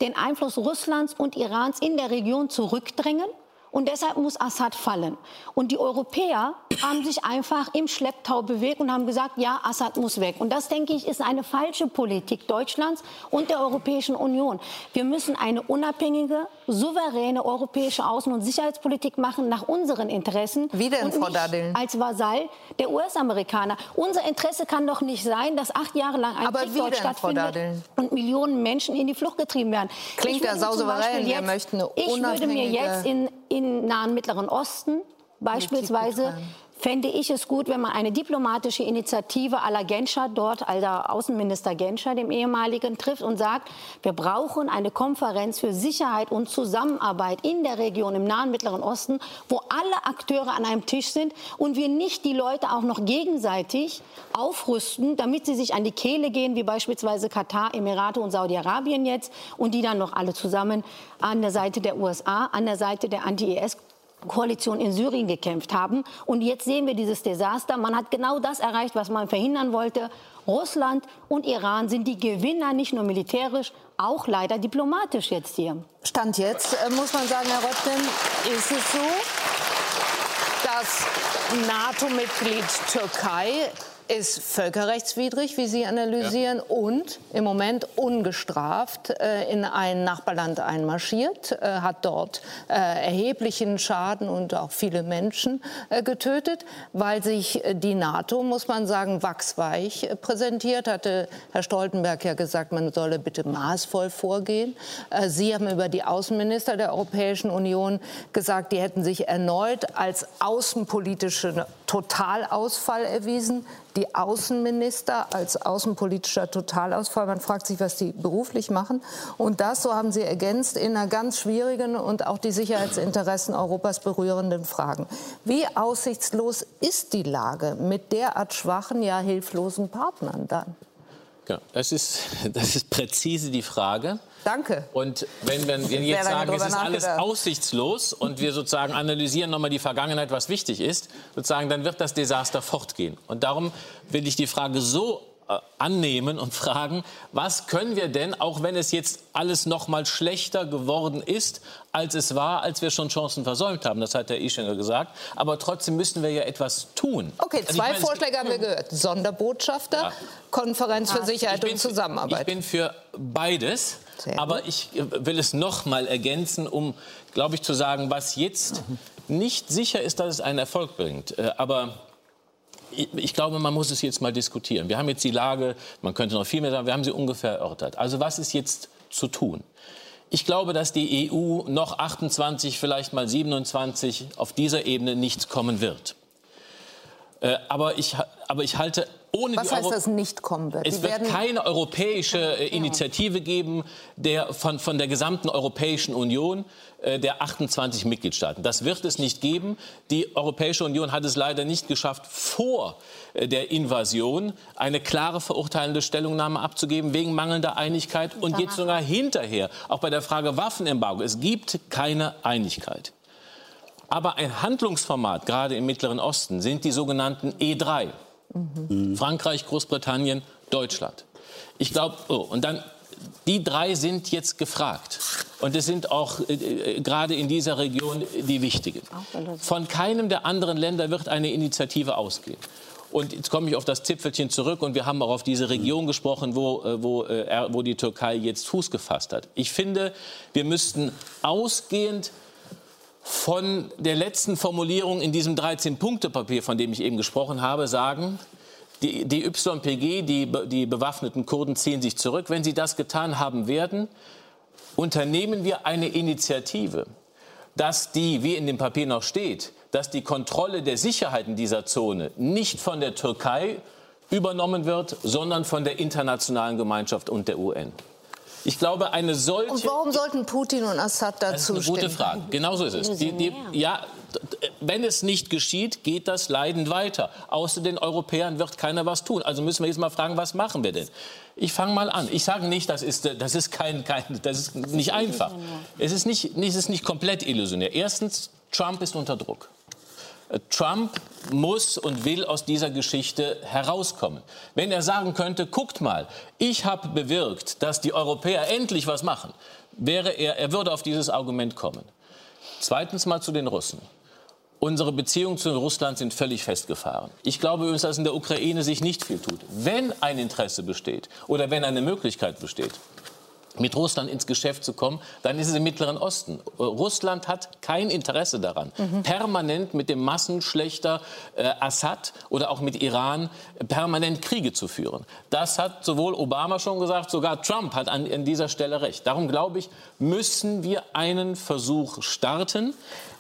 den Einfluss Russlands und Irans in der Region zurückdrängen. Und deshalb muss Assad fallen. Und die Europäer haben sich einfach im Schlepptau bewegt und haben gesagt, ja, Assad muss weg. Und das, denke ich, ist eine falsche Politik Deutschlands und der Europäischen Union. Wir müssen eine unabhängige, souveräne europäische Außen- und Sicherheitspolitik machen nach unseren Interessen. Wie denn, Frau Dadel? Als Vasall der US-Amerikaner. Unser Interesse kann doch nicht sein, dass acht Jahre lang ein Aber Krieg dort denn, stattfindet und Millionen Menschen in die Flucht getrieben werden. Klingt ja sausouverän. Wir möchten eine Ich würde mir jetzt in, in Nahen Mittleren Osten beispielsweise fände ich es gut, wenn man eine diplomatische Initiative la Genscher dort, also Außenminister Genscher, dem ehemaligen, trifft und sagt, wir brauchen eine Konferenz für Sicherheit und Zusammenarbeit in der Region im Nahen Mittleren Osten, wo alle Akteure an einem Tisch sind und wir nicht die Leute auch noch gegenseitig aufrüsten, damit sie sich an die Kehle gehen, wie beispielsweise Katar, Emirate und Saudi-Arabien jetzt, und die dann noch alle zusammen an der Seite der USA, an der Seite der Anti-IS Koalition in Syrien gekämpft haben. Und jetzt sehen wir dieses Desaster. Man hat genau das erreicht, was man verhindern wollte. Russland und Iran sind die Gewinner, nicht nur militärisch, auch leider diplomatisch jetzt hier. Stand jetzt, äh, muss man sagen, Herr Röttgen, ist es so, dass NATO-Mitglied Türkei ist völkerrechtswidrig, wie Sie analysieren, ja. und im Moment ungestraft äh, in ein Nachbarland einmarschiert, äh, hat dort äh, erheblichen Schaden und auch viele Menschen äh, getötet, weil sich äh, die NATO, muss man sagen, wachsweich äh, präsentiert. Hatte Herr Stoltenberg ja gesagt, man solle bitte maßvoll vorgehen. Sie haben über die Außenminister der Europäischen Union gesagt, die hätten sich erneut als außenpolitische Totalausfall erwiesen die Außenminister als außenpolitischer Totalausfall. Man fragt sich, was die beruflich machen. Und das, so haben Sie ergänzt, in einer ganz schwierigen und auch die Sicherheitsinteressen Europas berührenden Fragen. Wie aussichtslos ist die Lage mit derart schwachen, ja hilflosen Partnern dann? Genau, das ist, das ist präzise die Frage. Danke. Und wenn, wenn wir jetzt sagen, es ist alles aussichtslos und wir sozusagen analysieren nochmal die Vergangenheit, was wichtig ist, sozusagen, dann wird das Desaster fortgehen. Und darum will ich die Frage so annehmen und fragen, was können wir denn, auch wenn es jetzt alles noch mal schlechter geworden ist, als es war, als wir schon Chancen versäumt haben, das hat Herr Ischinger gesagt, aber trotzdem müssen wir ja etwas tun. Okay, also zwei meine, Vorschläge haben wir gehört. Sonderbotschafter, ja. Konferenz für Sicherheit und Zusammenarbeit. Ich bin für beides. Aber ich äh, will es noch mal ergänzen, um, glaube ich, zu sagen, was jetzt nicht sicher ist, dass es einen Erfolg bringt. Äh, aber ich glaube, man muss es jetzt mal diskutieren. Wir haben jetzt die Lage, man könnte noch viel mehr sagen, wir haben sie ungefähr erörtert. Also was ist jetzt zu tun? Ich glaube, dass die EU noch 28, vielleicht mal 27 auf dieser Ebene nichts kommen wird. Äh, aber ich, aber ich halte ohne Was heißt, Euro dass nicht kommen wird? es wird keine europäische äh, Initiative geben der, von, von der gesamten Europäischen Union äh, der 28 Mitgliedstaaten. Das wird es nicht geben. Die Europäische Union hat es leider nicht geschafft, vor äh, der Invasion eine klare verurteilende Stellungnahme abzugeben wegen mangelnder Einigkeit und jetzt sogar hinterher, auch bei der Frage Waffenembargo. Es gibt keine Einigkeit. Aber ein Handlungsformat, gerade im Mittleren Osten, sind die sogenannten E3. Frankreich, Großbritannien, Deutschland. Ich glaube, oh, und dann, die drei sind jetzt gefragt. Und es sind auch äh, äh, gerade in dieser Region die wichtigen. Von keinem der anderen Länder wird eine Initiative ausgehen. Und jetzt komme ich auf das Zipfelchen zurück und wir haben auch auf diese Region gesprochen, wo, äh, wo, äh, wo die Türkei jetzt Fuß gefasst hat. Ich finde, wir müssten ausgehend von der letzten Formulierung in diesem 13-Punkte-Papier, von dem ich eben gesprochen habe, sagen, die, die YPG, die, die bewaffneten Kurden ziehen sich zurück. Wenn sie das getan haben werden, unternehmen wir eine Initiative, dass die, wie in dem Papier noch steht, dass die Kontrolle der Sicherheit in dieser Zone nicht von der Türkei übernommen wird, sondern von der internationalen Gemeinschaft und der UN. Ich glaube, eine solche und warum sollten Putin und Assad das ist dazu eine gute? Frage. Genauso ist es. Die, die, ja, wenn es nicht geschieht, geht das Leiden weiter. Außer den Europäern wird keiner was tun. Also müssen wir jetzt mal fragen, was machen wir denn? Ich fange mal an. Ich sage nicht, das ist, das ist, kein, kein, das ist nicht einfach. Es ist nicht, es ist nicht komplett illusionär. Erstens, Trump ist unter Druck. Trump muss und will aus dieser Geschichte herauskommen. Wenn er sagen könnte, guckt mal, ich habe bewirkt, dass die Europäer endlich was machen, wäre er, er würde auf dieses Argument kommen. Zweitens mal zu den Russen. Unsere Beziehungen zu Russland sind völlig festgefahren. Ich glaube übrigens, dass in der Ukraine sich nicht viel tut. Wenn ein Interesse besteht oder wenn eine Möglichkeit besteht, mit Russland ins Geschäft zu kommen, dann ist es im Mittleren Osten. Äh, Russland hat kein Interesse daran, permanent mit dem Massenschlechter äh, Assad oder auch mit Iran äh, permanent Kriege zu führen. Das hat sowohl Obama schon gesagt, sogar Trump hat an, an dieser Stelle recht. Darum glaube ich, müssen wir einen Versuch starten.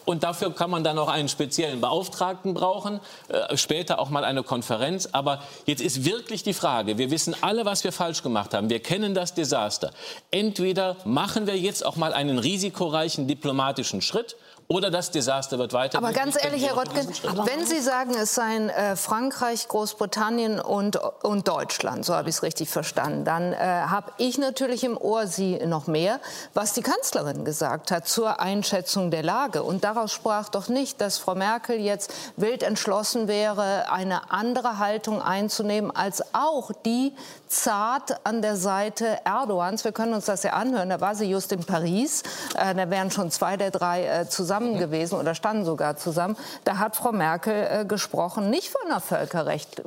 Und dafür kann man dann auch einen speziellen Beauftragten brauchen, äh, später auch mal eine Konferenz. Aber jetzt ist wirklich die Frage, wir wissen alle, was wir falsch gemacht haben. Wir kennen das Desaster. Entweder machen wir jetzt auch mal einen risikoreichen diplomatischen Schritt oder das Desaster wird weiter. Aber ganz ehrlich, Herr Röttgen, wenn Sie sagen, es seien äh, Frankreich, Großbritannien und, und Deutschland, so habe ich es richtig verstanden, dann äh, habe ich natürlich im Ohr Sie noch mehr, was die Kanzlerin gesagt hat zur Einschätzung der Lage. Und daraus sprach doch nicht, dass Frau Merkel jetzt wild entschlossen wäre, eine andere Haltung einzunehmen, als auch die zart an der Seite Erdogans. Wir können uns das ja anhören. Da war sie just in Paris. Äh, da wären schon zwei der drei äh, zusammen gewesen oder standen sogar zusammen. Da hat Frau Merkel äh, gesprochen, nicht von einer Völkerrecht,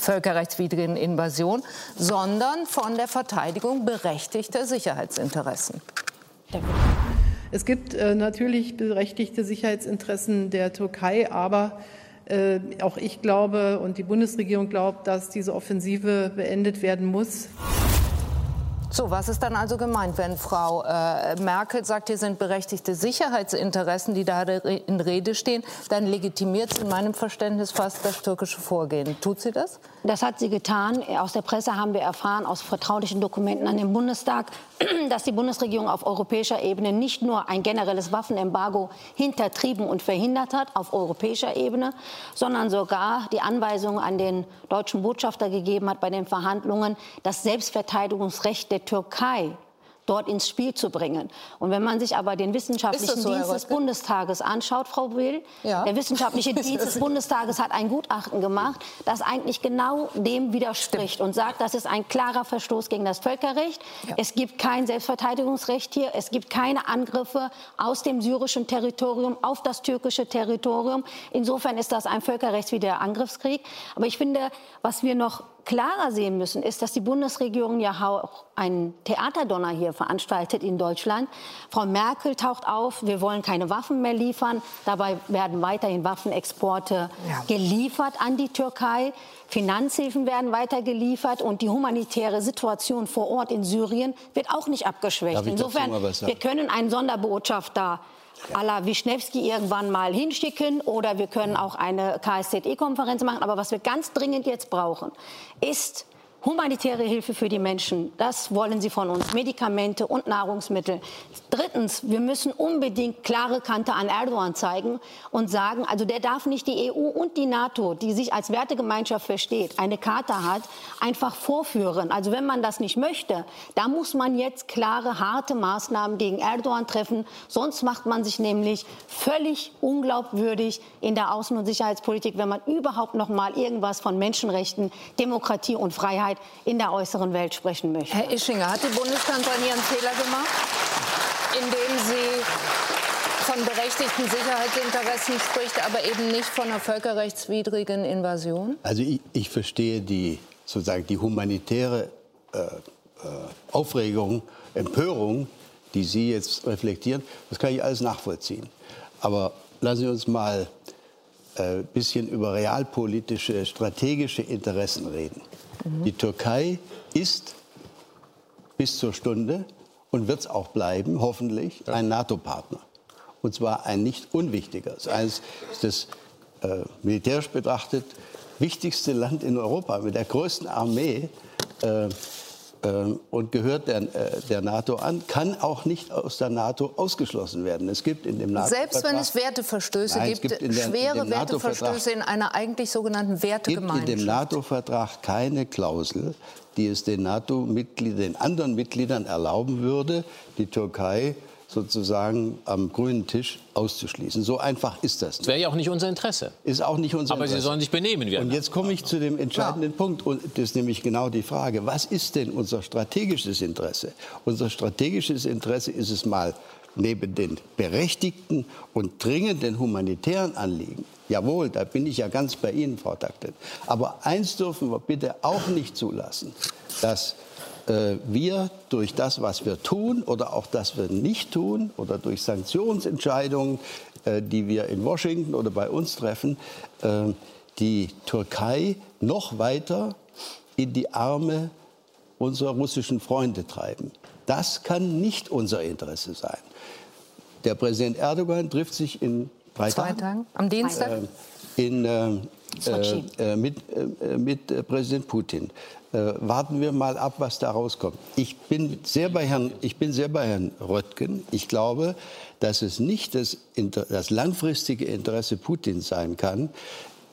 völkerrechtswidrigen Invasion, sondern von der Verteidigung berechtigter Sicherheitsinteressen. Es gibt äh, natürlich berechtigte Sicherheitsinteressen der Türkei, aber äh, auch ich glaube und die Bundesregierung glaubt, dass diese Offensive beendet werden muss. So, was ist dann also gemeint, wenn Frau äh, Merkel sagt, hier sind berechtigte Sicherheitsinteressen, die da in Rede stehen? Dann legitimiert sie in meinem Verständnis fast das türkische Vorgehen. Tut sie das? Das hat sie getan. Aus der Presse haben wir erfahren, aus vertraulichen Dokumenten an den Bundestag, dass die Bundesregierung auf europäischer Ebene nicht nur ein generelles Waffenembargo hintertrieben und verhindert hat, auf europäischer Ebene, sondern sogar die Anweisung an den deutschen Botschafter gegeben hat bei den Verhandlungen, das Selbstverteidigungsrecht der Türkei dort ins Spiel zu bringen. Und wenn man sich aber den wissenschaftlichen so, Dienst des? Bundestages anschaut, Frau Will, Ja. der wissenschaftliche Dienst des Bundestages hat ein Gutachten gemacht, das eigentlich genau dem widerspricht und sagt, das ist ein klarer Verstoß gegen das Völkerrecht. Es gibt kein Selbstverteidigungsrecht hier. Es gibt keine Angriffe aus dem syrischen Territorium auf das türkische Territorium. Insofern ist das ein völkerrechtswidriger Angriffskrieg. Aber ich finde, was wir noch klarer sehen müssen, ist, dass die Bundesregierung ja auch einen Theaterdonner hier veranstaltet in Deutschland. Frau Merkel taucht auf, wir wollen keine Waffen mehr liefern. Dabei werden weiterhin Waffenexporte geliefert an die Türkei. Finanzhilfen werden weiter geliefert und die humanitäre Situation vor Ort in Syrien wird auch nicht abgeschwächt. Insofern, wir können einen Sonderbotschafter à la Wischnewski irgendwann mal hinschicken oder wir können auch eine KSZE-Konferenz machen. Aber was wir ganz dringend jetzt brauchen, ist Humanitäre Hilfe für die Menschen, das wollen sie von uns. Medikamente und Nahrungsmittel. Drittens, wir müssen unbedingt klare Kante an Erdogan zeigen und sagen, also der darf nicht die EU und die NATO, die sich als Wertegemeinschaft versteht, eine Charta hat, einfach vorführen. Also wenn man das nicht möchte, da muss man jetzt klare, harte Maßnahmen gegen Erdogan treffen. Sonst macht man sich nämlich völlig unglaubwürdig in der Außen- und Sicherheitspolitik, wenn man überhaupt noch mal irgendwas von Menschenrechten, Demokratie und Freiheit Sicherheit in der äußeren Welt sprechen möchte. Herr Ischinger, hat die Bundeskanzlerin ihren Fehler gemacht, indem sie von berechtigten Sicherheitsinteressen spricht, aber eben nicht von einer völkerrechtswidrigen Invasion? Also ich, ich verstehe die sozusagen die humanitäre äh, äh, Aufregung, Empörung, die Sie jetzt reflektieren. Das kann ich alles nachvollziehen. Aber lassen Sie uns mal ein äh, bisschen über realpolitische, strategische Interessen reden. Mhm. Die Türkei ist bis zur Stunde und wird es auch bleiben, hoffentlich, ein NATO-Partner. Und zwar ein nicht unwichtiger. Das ist das äh, militärisch betrachtet wichtigste Land in Europa mit der größten Armee. Äh, und gehört der, äh, der, NATO an, kann auch nicht aus der NATO ausgeschlossen werden. Es gibt in dem NATO Selbst wenn es Werteverstöße nein, gibt, gibt der, schwere Werteverstöße in einer eigentlich sogenannten Wertegemeinschaft. Es gibt in dem NATO-Vertrag keine Klausel, die es den NATO-Mitgliedern, den anderen Mitgliedern erlauben würde, die Türkei sozusagen am grünen Tisch auszuschließen. So einfach ist das. Das wäre ja auch nicht unser Interesse. Ist auch nicht unser Aber Interesse. Sie sollen sich benehmen. Wie und jetzt komme ich zu dem entscheidenden ja. Punkt. Und das ist nämlich genau die Frage, was ist denn unser strategisches Interesse? Unser strategisches Interesse ist es mal, neben den berechtigten und dringenden humanitären Anliegen, jawohl, da bin ich ja ganz bei Ihnen, Frau Taktet, aber eins dürfen wir bitte auch nicht zulassen, dass wir durch das, was wir tun oder auch das wir nicht tun oder durch Sanktionsentscheidungen, äh, die wir in Washington oder bei uns treffen, äh, die Türkei noch weiter in die Arme unserer russischen Freunde treiben. Das kann nicht unser Interesse sein. Der Präsident Erdogan trifft sich in drei Zwei Tagen. Am Dienstag? Äh, in, äh, äh, mit, mit Präsident Putin äh, warten wir mal ab, was da rauskommt. Ich bin sehr bei Herrn, ich bin sehr bei Herrn Röttgen. Ich glaube, dass es nicht das, das langfristige Interesse Putins sein kann,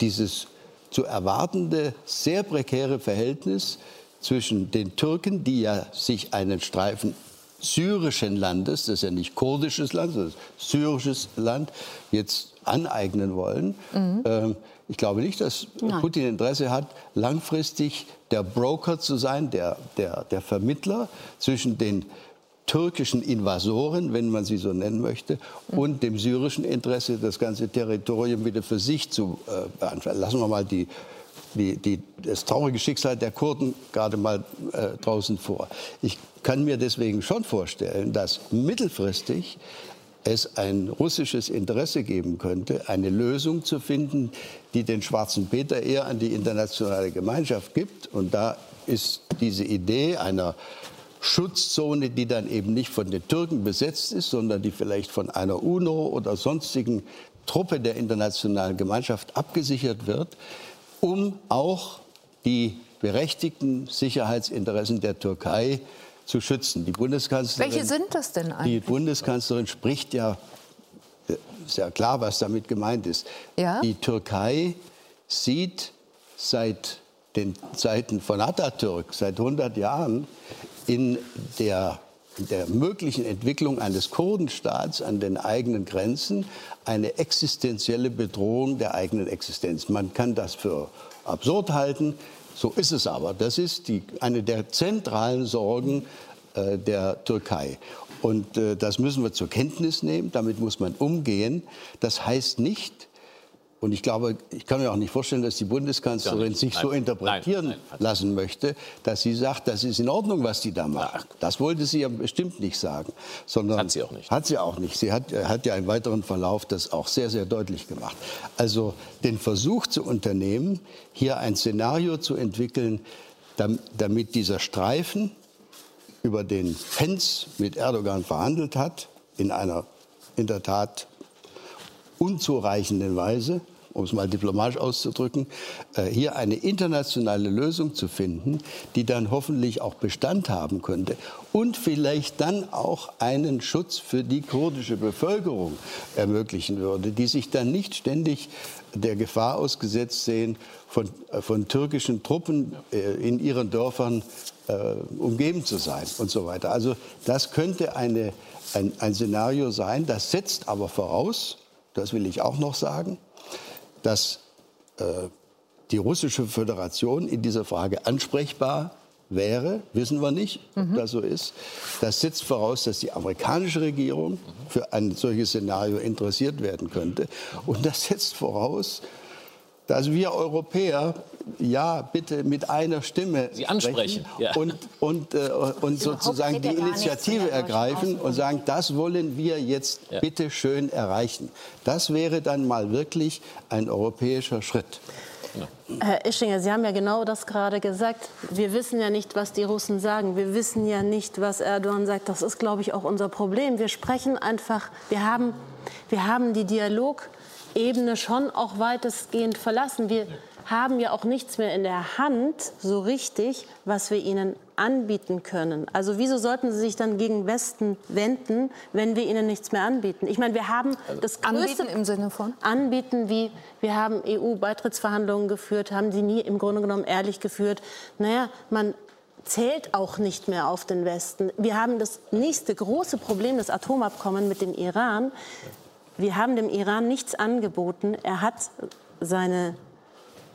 dieses zu erwartende, sehr prekäre Verhältnis zwischen den Türken, die ja sich einen Streifen syrischen Landes, das ist ja nicht kurdisches Land, sondern syrisches Land, jetzt aneignen wollen. Mhm. Ähm, ich glaube nicht, dass Nein. Putin Interesse hat, langfristig der Broker zu sein, der, der, der Vermittler zwischen den türkischen Invasoren, wenn man sie so nennen möchte, und dem syrischen Interesse, das ganze Territorium wieder für sich zu äh, beanspruchen. Lassen wir mal die, die, die, das traurige Schicksal der Kurden gerade mal äh, draußen vor. Ich kann mir deswegen schon vorstellen, dass mittelfristig es ein russisches Interesse geben könnte, eine Lösung zu finden, die den schwarzen Peter eher an die internationale Gemeinschaft gibt. Und da ist diese Idee einer Schutzzone, die dann eben nicht von den Türken besetzt ist, sondern die vielleicht von einer UNO oder sonstigen Truppe der internationalen Gemeinschaft abgesichert wird, um auch die berechtigten Sicherheitsinteressen der Türkei zu schützen. Die Bundeskanzlerin, Welche sind das denn eigentlich? Die Bundeskanzlerin spricht ja, ist ja klar, was damit gemeint ist. Ja? Die Türkei sieht seit den Zeiten von Atatürk, seit 100 Jahren, in der, in der möglichen Entwicklung eines Kurdenstaats an den eigenen Grenzen eine existenzielle Bedrohung der eigenen Existenz. Man kann das für absurd halten. So ist es aber. Das ist die, eine der zentralen Sorgen äh, der Türkei. Und äh, das müssen wir zur Kenntnis nehmen. Damit muss man umgehen. Das heißt nicht, und ich glaube, ich kann mir auch nicht vorstellen, dass die Bundeskanzlerin sich nein, so interpretieren nein, nein, lassen möchte, dass sie sagt, das ist in Ordnung, was die da macht. Das wollte sie ja bestimmt nicht sagen. Sondern hat sie auch nicht. Hat sie auch nicht. Sie hat, hat ja im weiteren Verlauf das auch sehr, sehr deutlich gemacht. Also den Versuch zu unternehmen, hier ein Szenario zu entwickeln, damit dieser Streifen, über den Fens mit Erdogan verhandelt hat, in einer in der Tat unzureichenden Weise um es mal diplomatisch auszudrücken, äh, hier eine internationale Lösung zu finden, die dann hoffentlich auch Bestand haben könnte und vielleicht dann auch einen Schutz für die kurdische Bevölkerung ermöglichen würde, die sich dann nicht ständig der Gefahr ausgesetzt sehen, von, äh, von türkischen Truppen äh, in ihren Dörfern umgeben zu sein und so weiter. Also das könnte eine, ein, ein Szenario sein, das setzt aber voraus, das will ich auch noch sagen, dass äh, die russische Föderation in dieser Frage ansprechbar wäre, wissen wir nicht, ob mhm. das so ist. Das setzt voraus, dass die amerikanische Regierung für ein solches Szenario interessiert werden könnte. Und das setzt voraus, dass wir Europäer ja bitte mit einer Stimme Sie ansprechen ja. und, und, äh, und sozusagen die Initiative ergreifen und sagen, das wollen wir jetzt ja. bitte schön erreichen. Das wäre dann mal wirklich ein europäischer Schritt. Herr Ischinger, Sie haben ja genau das gerade gesagt. Wir wissen ja nicht, was die Russen sagen. Wir wissen ja nicht, was Erdogan sagt. Das ist, glaube ich, auch unser Problem. Wir sprechen einfach, wir haben, wir haben die Dialogebene schon auch weitestgehend verlassen. Wir haben ja auch nichts mehr in der Hand, so richtig, was wir ihnen anbieten können. Also wieso sollten sie sich dann gegen Westen wenden, wenn wir ihnen nichts mehr anbieten? Ich meine, wir haben das größte anbieten im Sinne von anbieten, wie wir haben EU-Beitrittsverhandlungen geführt, haben sie nie im Grunde genommen ehrlich geführt. Naja, man zählt auch nicht mehr auf den Westen. Wir haben das nächste große Problem, das Atomabkommen mit dem Iran. Wir haben dem Iran nichts angeboten. Er hat seine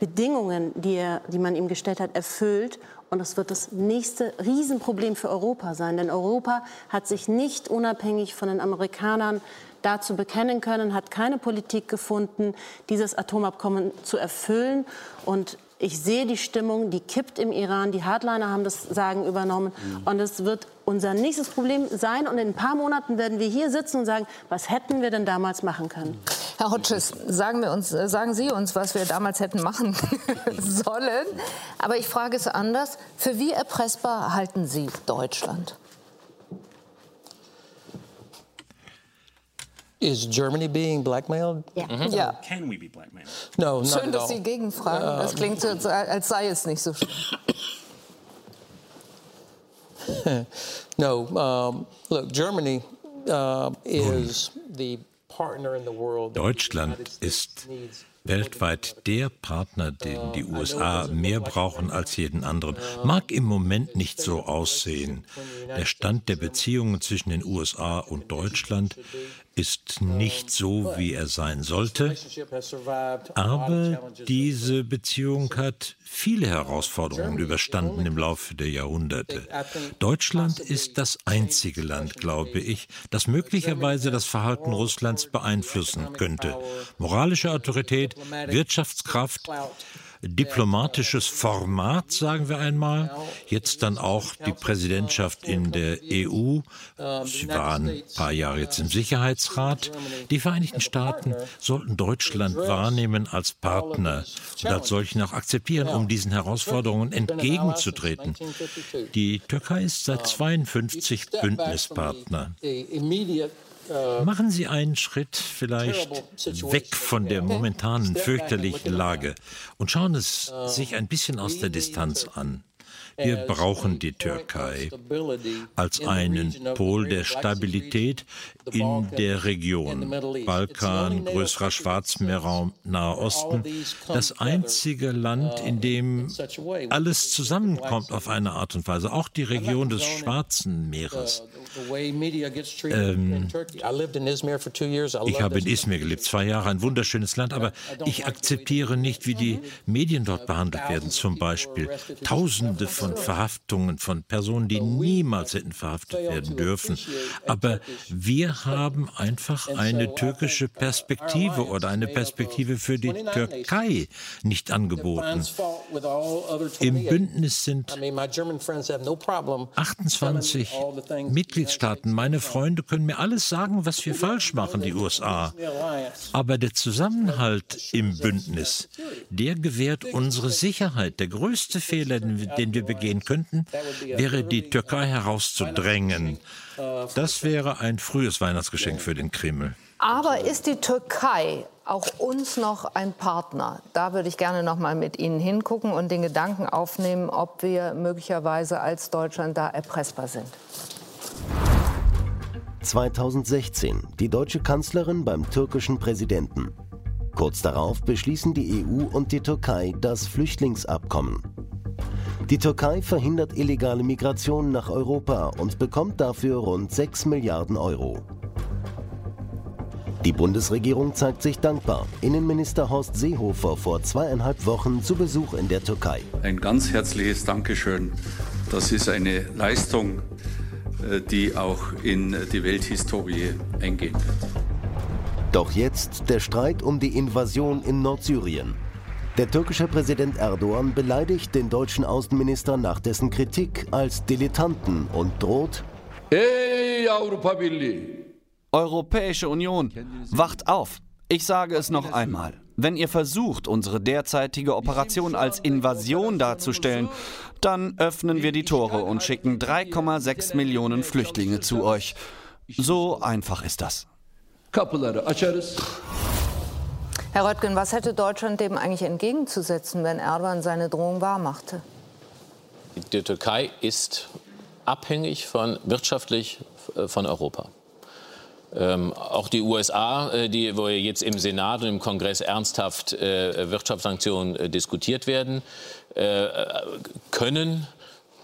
Bedingungen, die, er, die man ihm gestellt hat, erfüllt. Und das wird das nächste Riesenproblem für Europa sein. Denn Europa hat sich nicht unabhängig von den Amerikanern dazu bekennen können, hat keine Politik gefunden, dieses Atomabkommen zu erfüllen. Und ich sehe die Stimmung, die kippt im Iran. Die Hardliner haben das Sagen übernommen. Mhm. Und es wird unser nächstes Problem sein. Und in ein paar Monaten werden wir hier sitzen und sagen, was hätten wir denn damals machen können? Herr Hodges, sagen, wir uns, äh, sagen Sie uns, was wir damals hätten machen sollen. Aber ich frage es anders. Für wie erpressbar halten Sie Deutschland? Is Germany being blackmailed? Ja. Mhm. ja. Can we be blackmailed? No, not Schön, dass Sie gegenfragen. Uh, das klingt so, als sei es nicht so schlimm. no, um, look, Germany uh, is the partner in the world. Deutschland ist weltweit der Partner, den die USA mehr brauchen als jeden anderen, mag im Moment nicht so aussehen. Der Stand der Beziehungen zwischen den USA und Deutschland ist nicht so, wie er sein sollte, aber diese Beziehung hat viele Herausforderungen überstanden im Laufe der Jahrhunderte. Deutschland ist das einzige Land, glaube ich, das möglicherweise das Verhalten Russlands beeinflussen könnte. Moralische Autorität, Wirtschaftskraft, diplomatisches Format, sagen wir einmal. Jetzt dann auch die Präsidentschaft in der EU. Sie waren ein paar Jahre jetzt im Sicherheitsrat. Die Vereinigten Staaten sollten Deutschland wahrnehmen als Partner und als solchen auch akzeptieren, um diesen Herausforderungen entgegenzutreten. Die Türkei ist seit 52 Bündnispartner. Machen Sie einen Schritt vielleicht weg von der momentanen fürchterlichen Lage und schauen es sich ein bisschen aus der Distanz an. Wir brauchen die Türkei als einen Pol der Stabilität in der Region. Balkan, größerer Schwarzmeerraum, Nahe Osten. Das einzige Land, in dem alles zusammenkommt auf eine Art und Weise. Auch die Region des Schwarzen Meeres. Ähm, ich habe in Izmir. Gelebt, zwei Jahre, ein wunderschönes Land, aber ich akzeptiere nicht, wie die Medien dort behandelt werden. Zum Beispiel. Tausende von Verhaftungen von Personen, die niemals hätten verhaftet werden dürfen. Aber wir haben einfach eine türkische Perspektive oder eine Perspektive für die Türkei nicht angeboten. Im Bündnis sind 28 Mitgliedstaaten Mitgliedstaaten, meine Freunde können mir alles sagen, was wir falsch machen, die USA. Aber der Zusammenhalt im Bündnis, der gewährt unsere Sicherheit. Der größte Fehler, den wir begehen könnten, wäre die Türkei herauszudrängen. Das wäre ein frühes Weihnachtsgeschenk für den Kreml. Aber ist die Türkei auch uns noch ein Partner? Da würde ich gerne noch mal mit Ihnen hingucken und den Gedanken aufnehmen, ob wir möglicherweise als Deutschland da erpressbar sind. 2016. Die deutsche Kanzlerin beim türkischen Präsidenten. Kurz darauf beschließen die EU und die Türkei das Flüchtlingsabkommen. Die Türkei verhindert illegale Migration nach Europa und bekommt dafür rund 6 Milliarden Euro. Die Bundesregierung zeigt sich dankbar. Innenminister Horst Seehofer vor zweieinhalb Wochen zu Besuch in der Türkei. Ein ganz herzliches Dankeschön. Das ist eine Leistung, die auch in die Welthistorie eingehen wird. Doch jetzt der Streit um die Invasion in Nordsyrien. Der türkische Präsident Erdogan beleidigt den deutschen Außenminister nach dessen Kritik als Dilettanten und droht: Ey Avrupa Birliği, Europäische Union, wacht auf. Ich sage es noch einmal. Wenn ihr versucht, unsere derzeitige Operation als Invasion darzustellen, dann öffnen wir die Tore und schicken 3,6 Millionen Flüchtlinge zu euch. So einfach ist das. Herr Röttgen, was hätte Deutschland dem eigentlich entgegenzusetzen, wenn Erdogan seine Drohung wahrmachte? Die Türkei ist abhängig von wirtschaftlich äh, von Europa. Ähm, auch die USA, äh, die, wo jetzt im Senat und im Kongress ernsthaft äh, Wirtschaftssanktionen äh, diskutiert werden, äh, können.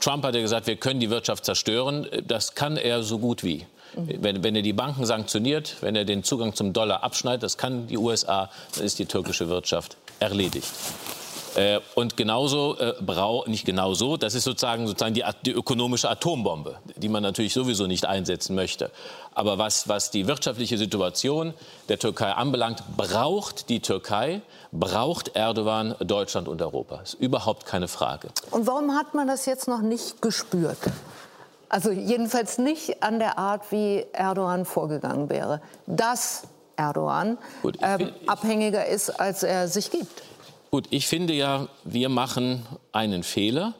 Trump hat ja gesagt, wir können die Wirtschaft zerstören. Das kann er so gut wie. Mhm. Wenn, wenn, er die Banken sanktioniert, wenn er den Zugang zum Dollar abschneidet, das kann die USA, dann ist die türkische Wirtschaft erledigt. Äh, und genauso äh, brau nicht genauso, das ist sozusagen, sozusagen die, die, ökonomische Atombombe, die man natürlich sowieso nicht einsetzen möchte. Aber was, was die wirtschaftliche Situation der Türkei anbelangt, braucht die Türkei, braucht Erdogan Deutschland und Europa. Das ist überhaupt keine Frage. Und warum hat man das jetzt noch nicht gespürt? Also jedenfalls nicht an der Art, wie Erdogan vorgegangen wäre. Dass Erdogan Gut, ähm, abhängiger ist, als er sich gibt. Gut, ich finde ja, wir machen einen Fehler,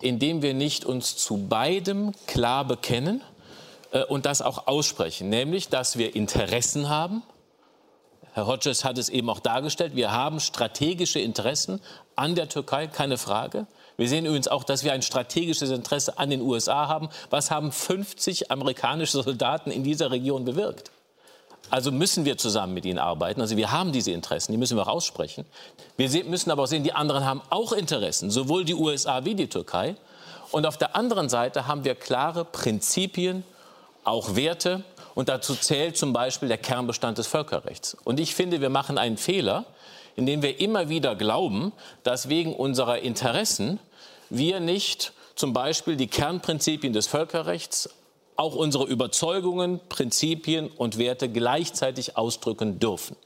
indem wir nicht uns zu beidem klar bekennen und das auch aussprechen, nämlich, dass wir Interessen haben. Herr Hodges hat es eben auch dargestellt. Wir haben strategische Interessen an der Türkei, keine Frage. Wir sehen übrigens auch, dass wir ein strategisches Interesse an den USA haben. Was haben 50 amerikanische Soldaten in dieser Region bewirkt? Also müssen wir zusammen mit ihnen arbeiten. Also wir haben diese Interessen, die müssen wir auch aussprechen. Wir müssen aber auch sehen, die anderen haben auch Interessen, sowohl die USA wie die Türkei. Und auf der anderen Seite haben wir klare Prinzipien, auch Werte. Und dazu zählt zum Beispiel der Kernbestand des Völkerrechts. Und ich finde, wir machen einen Fehler, indem wir immer wieder glauben, dass wegen unserer Interessen wir nicht zum Beispiel die Kernprinzipien des Völkerrechts auch unsere Überzeugungen, Prinzipien und Werte gleichzeitig ausdrücken dürfen.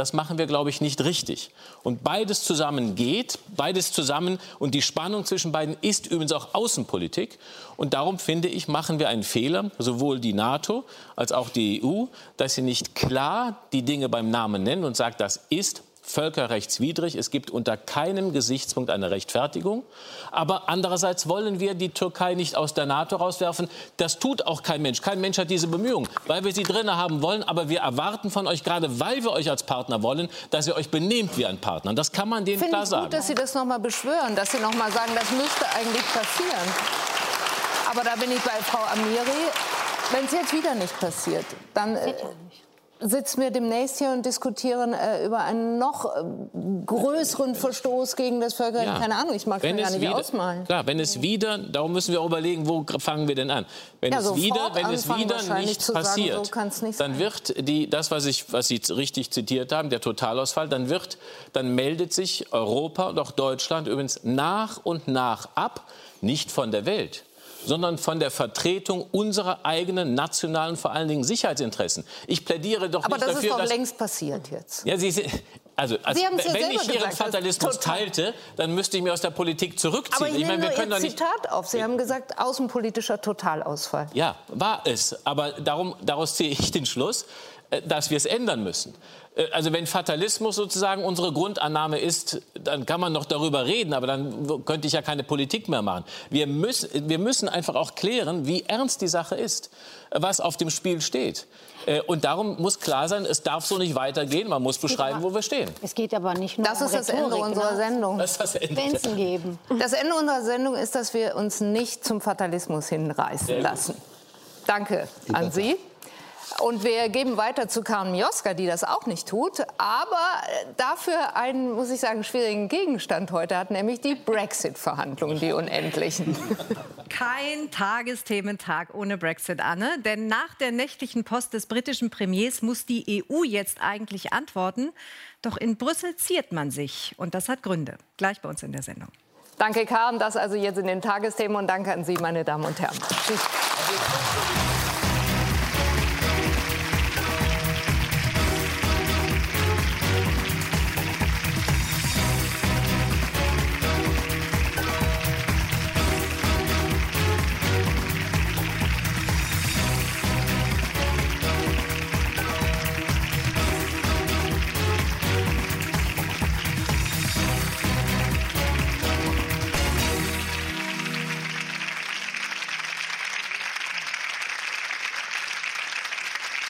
Das machen wir, glaube ich, nicht richtig. Und beides zusammen geht, beides zusammen. Und die Spannung zwischen beiden ist übrigens auch Außenpolitik. Und darum finde ich, machen wir einen Fehler, sowohl die NATO als auch die EU, dass sie nicht klar die Dinge beim Namen nennen und sagt, das ist völkerrechtswidrig. Es gibt unter keinem Gesichtspunkt eine Rechtfertigung. Aber andererseits wollen wir die Türkei nicht aus der NATO rauswerfen. Das tut auch kein Mensch. Kein Mensch hat diese Bemühungen, weil wir sie drinnen haben wollen. Aber wir erwarten von euch, gerade weil wir euch als Partner wollen, dass ihr euch benehmt wie ein Partner. Das kann man denen Finde klar ich sagen. gut, dass Sie das noch mal beschwören, dass Sie noch mal sagen, das müsste eigentlich passieren. Aber da bin ich bei Frau Amiri. Wenn es jetzt wieder nicht passiert, dann äh, sitzen wir demnächst hier und diskutieren äh, über einen noch äh, größeren Verstoß gegen das Völkerrecht. Ja. Keine Ahnung, ich mag es gar nicht wieder, ausmalen. Klar, wenn es wieder, darum müssen wir auch überlegen, wo fangen wir denn an? Wenn ja, es wieder, wenn es wieder nicht passiert, sagen, so nicht dann wird die, das, was, ich, was Sie richtig zitiert haben, der Totalausfall, dann wird, dann meldet sich Europa und auch Deutschland übrigens nach und nach ab, nicht von der Welt, sondern von der Vertretung unserer eigenen nationalen, vor allen Dingen Sicherheitsinteressen. Ich plädiere doch Aber nicht das dafür, ist doch längst passiert jetzt. Ja, Sie, Also, als, wenn ich Ihren gesagt, Fatalismus teilte, dann müsste ich mir aus der Politik zurückziehen. Aber ich, ich meine, wir können Ihr Zitat auf. Sie haben gesagt, außenpolitischer Totalausfall. Ja, war es. Aber darum, daraus ziehe ich den Schluss, dass wir es ändern müssen. Äh, also wenn Fatalismus sozusagen unsere Grundannahme ist, dann kann man noch darüber reden, aber dann könnte ich ja keine Politik mehr machen. Wir müssen, wir müssen einfach auch klären, wie ernst die Sache ist, was auf dem Spiel steht. Äh, und darum muss klar sein, es darf so nicht weitergehen. Man muss beschreiben, wo wir stehen. Es geht aber nicht nur das um ist das Ende unserer ne? Sendung. Das ist das Ende. geben. Das Ende unserer Sendung ist, dass wir uns nicht zum Fatalismus hinreißen lassen. Danke an Sie. Und wir geben weiter zu Carmen Mioska, die das auch nicht tut, aber dafür einen, muss ich sagen, schwierigen Gegenstand heute hat, nämlich die Brexit-Verhandlungen, die unendlichen. Kein Tagesthementag ohne Brexit, Anne. Denn nach der nächtlichen Post des britischen Premiers muss die EU jetzt eigentlich antworten. Doch in Brüssel ziert man sich. Und das hat Gründe. Gleich bei uns in der Sendung. Danke, Carmen. Das also jetzt in den Tagesthemen. Und danke an Sie, meine Damen und Herren. Tschüss.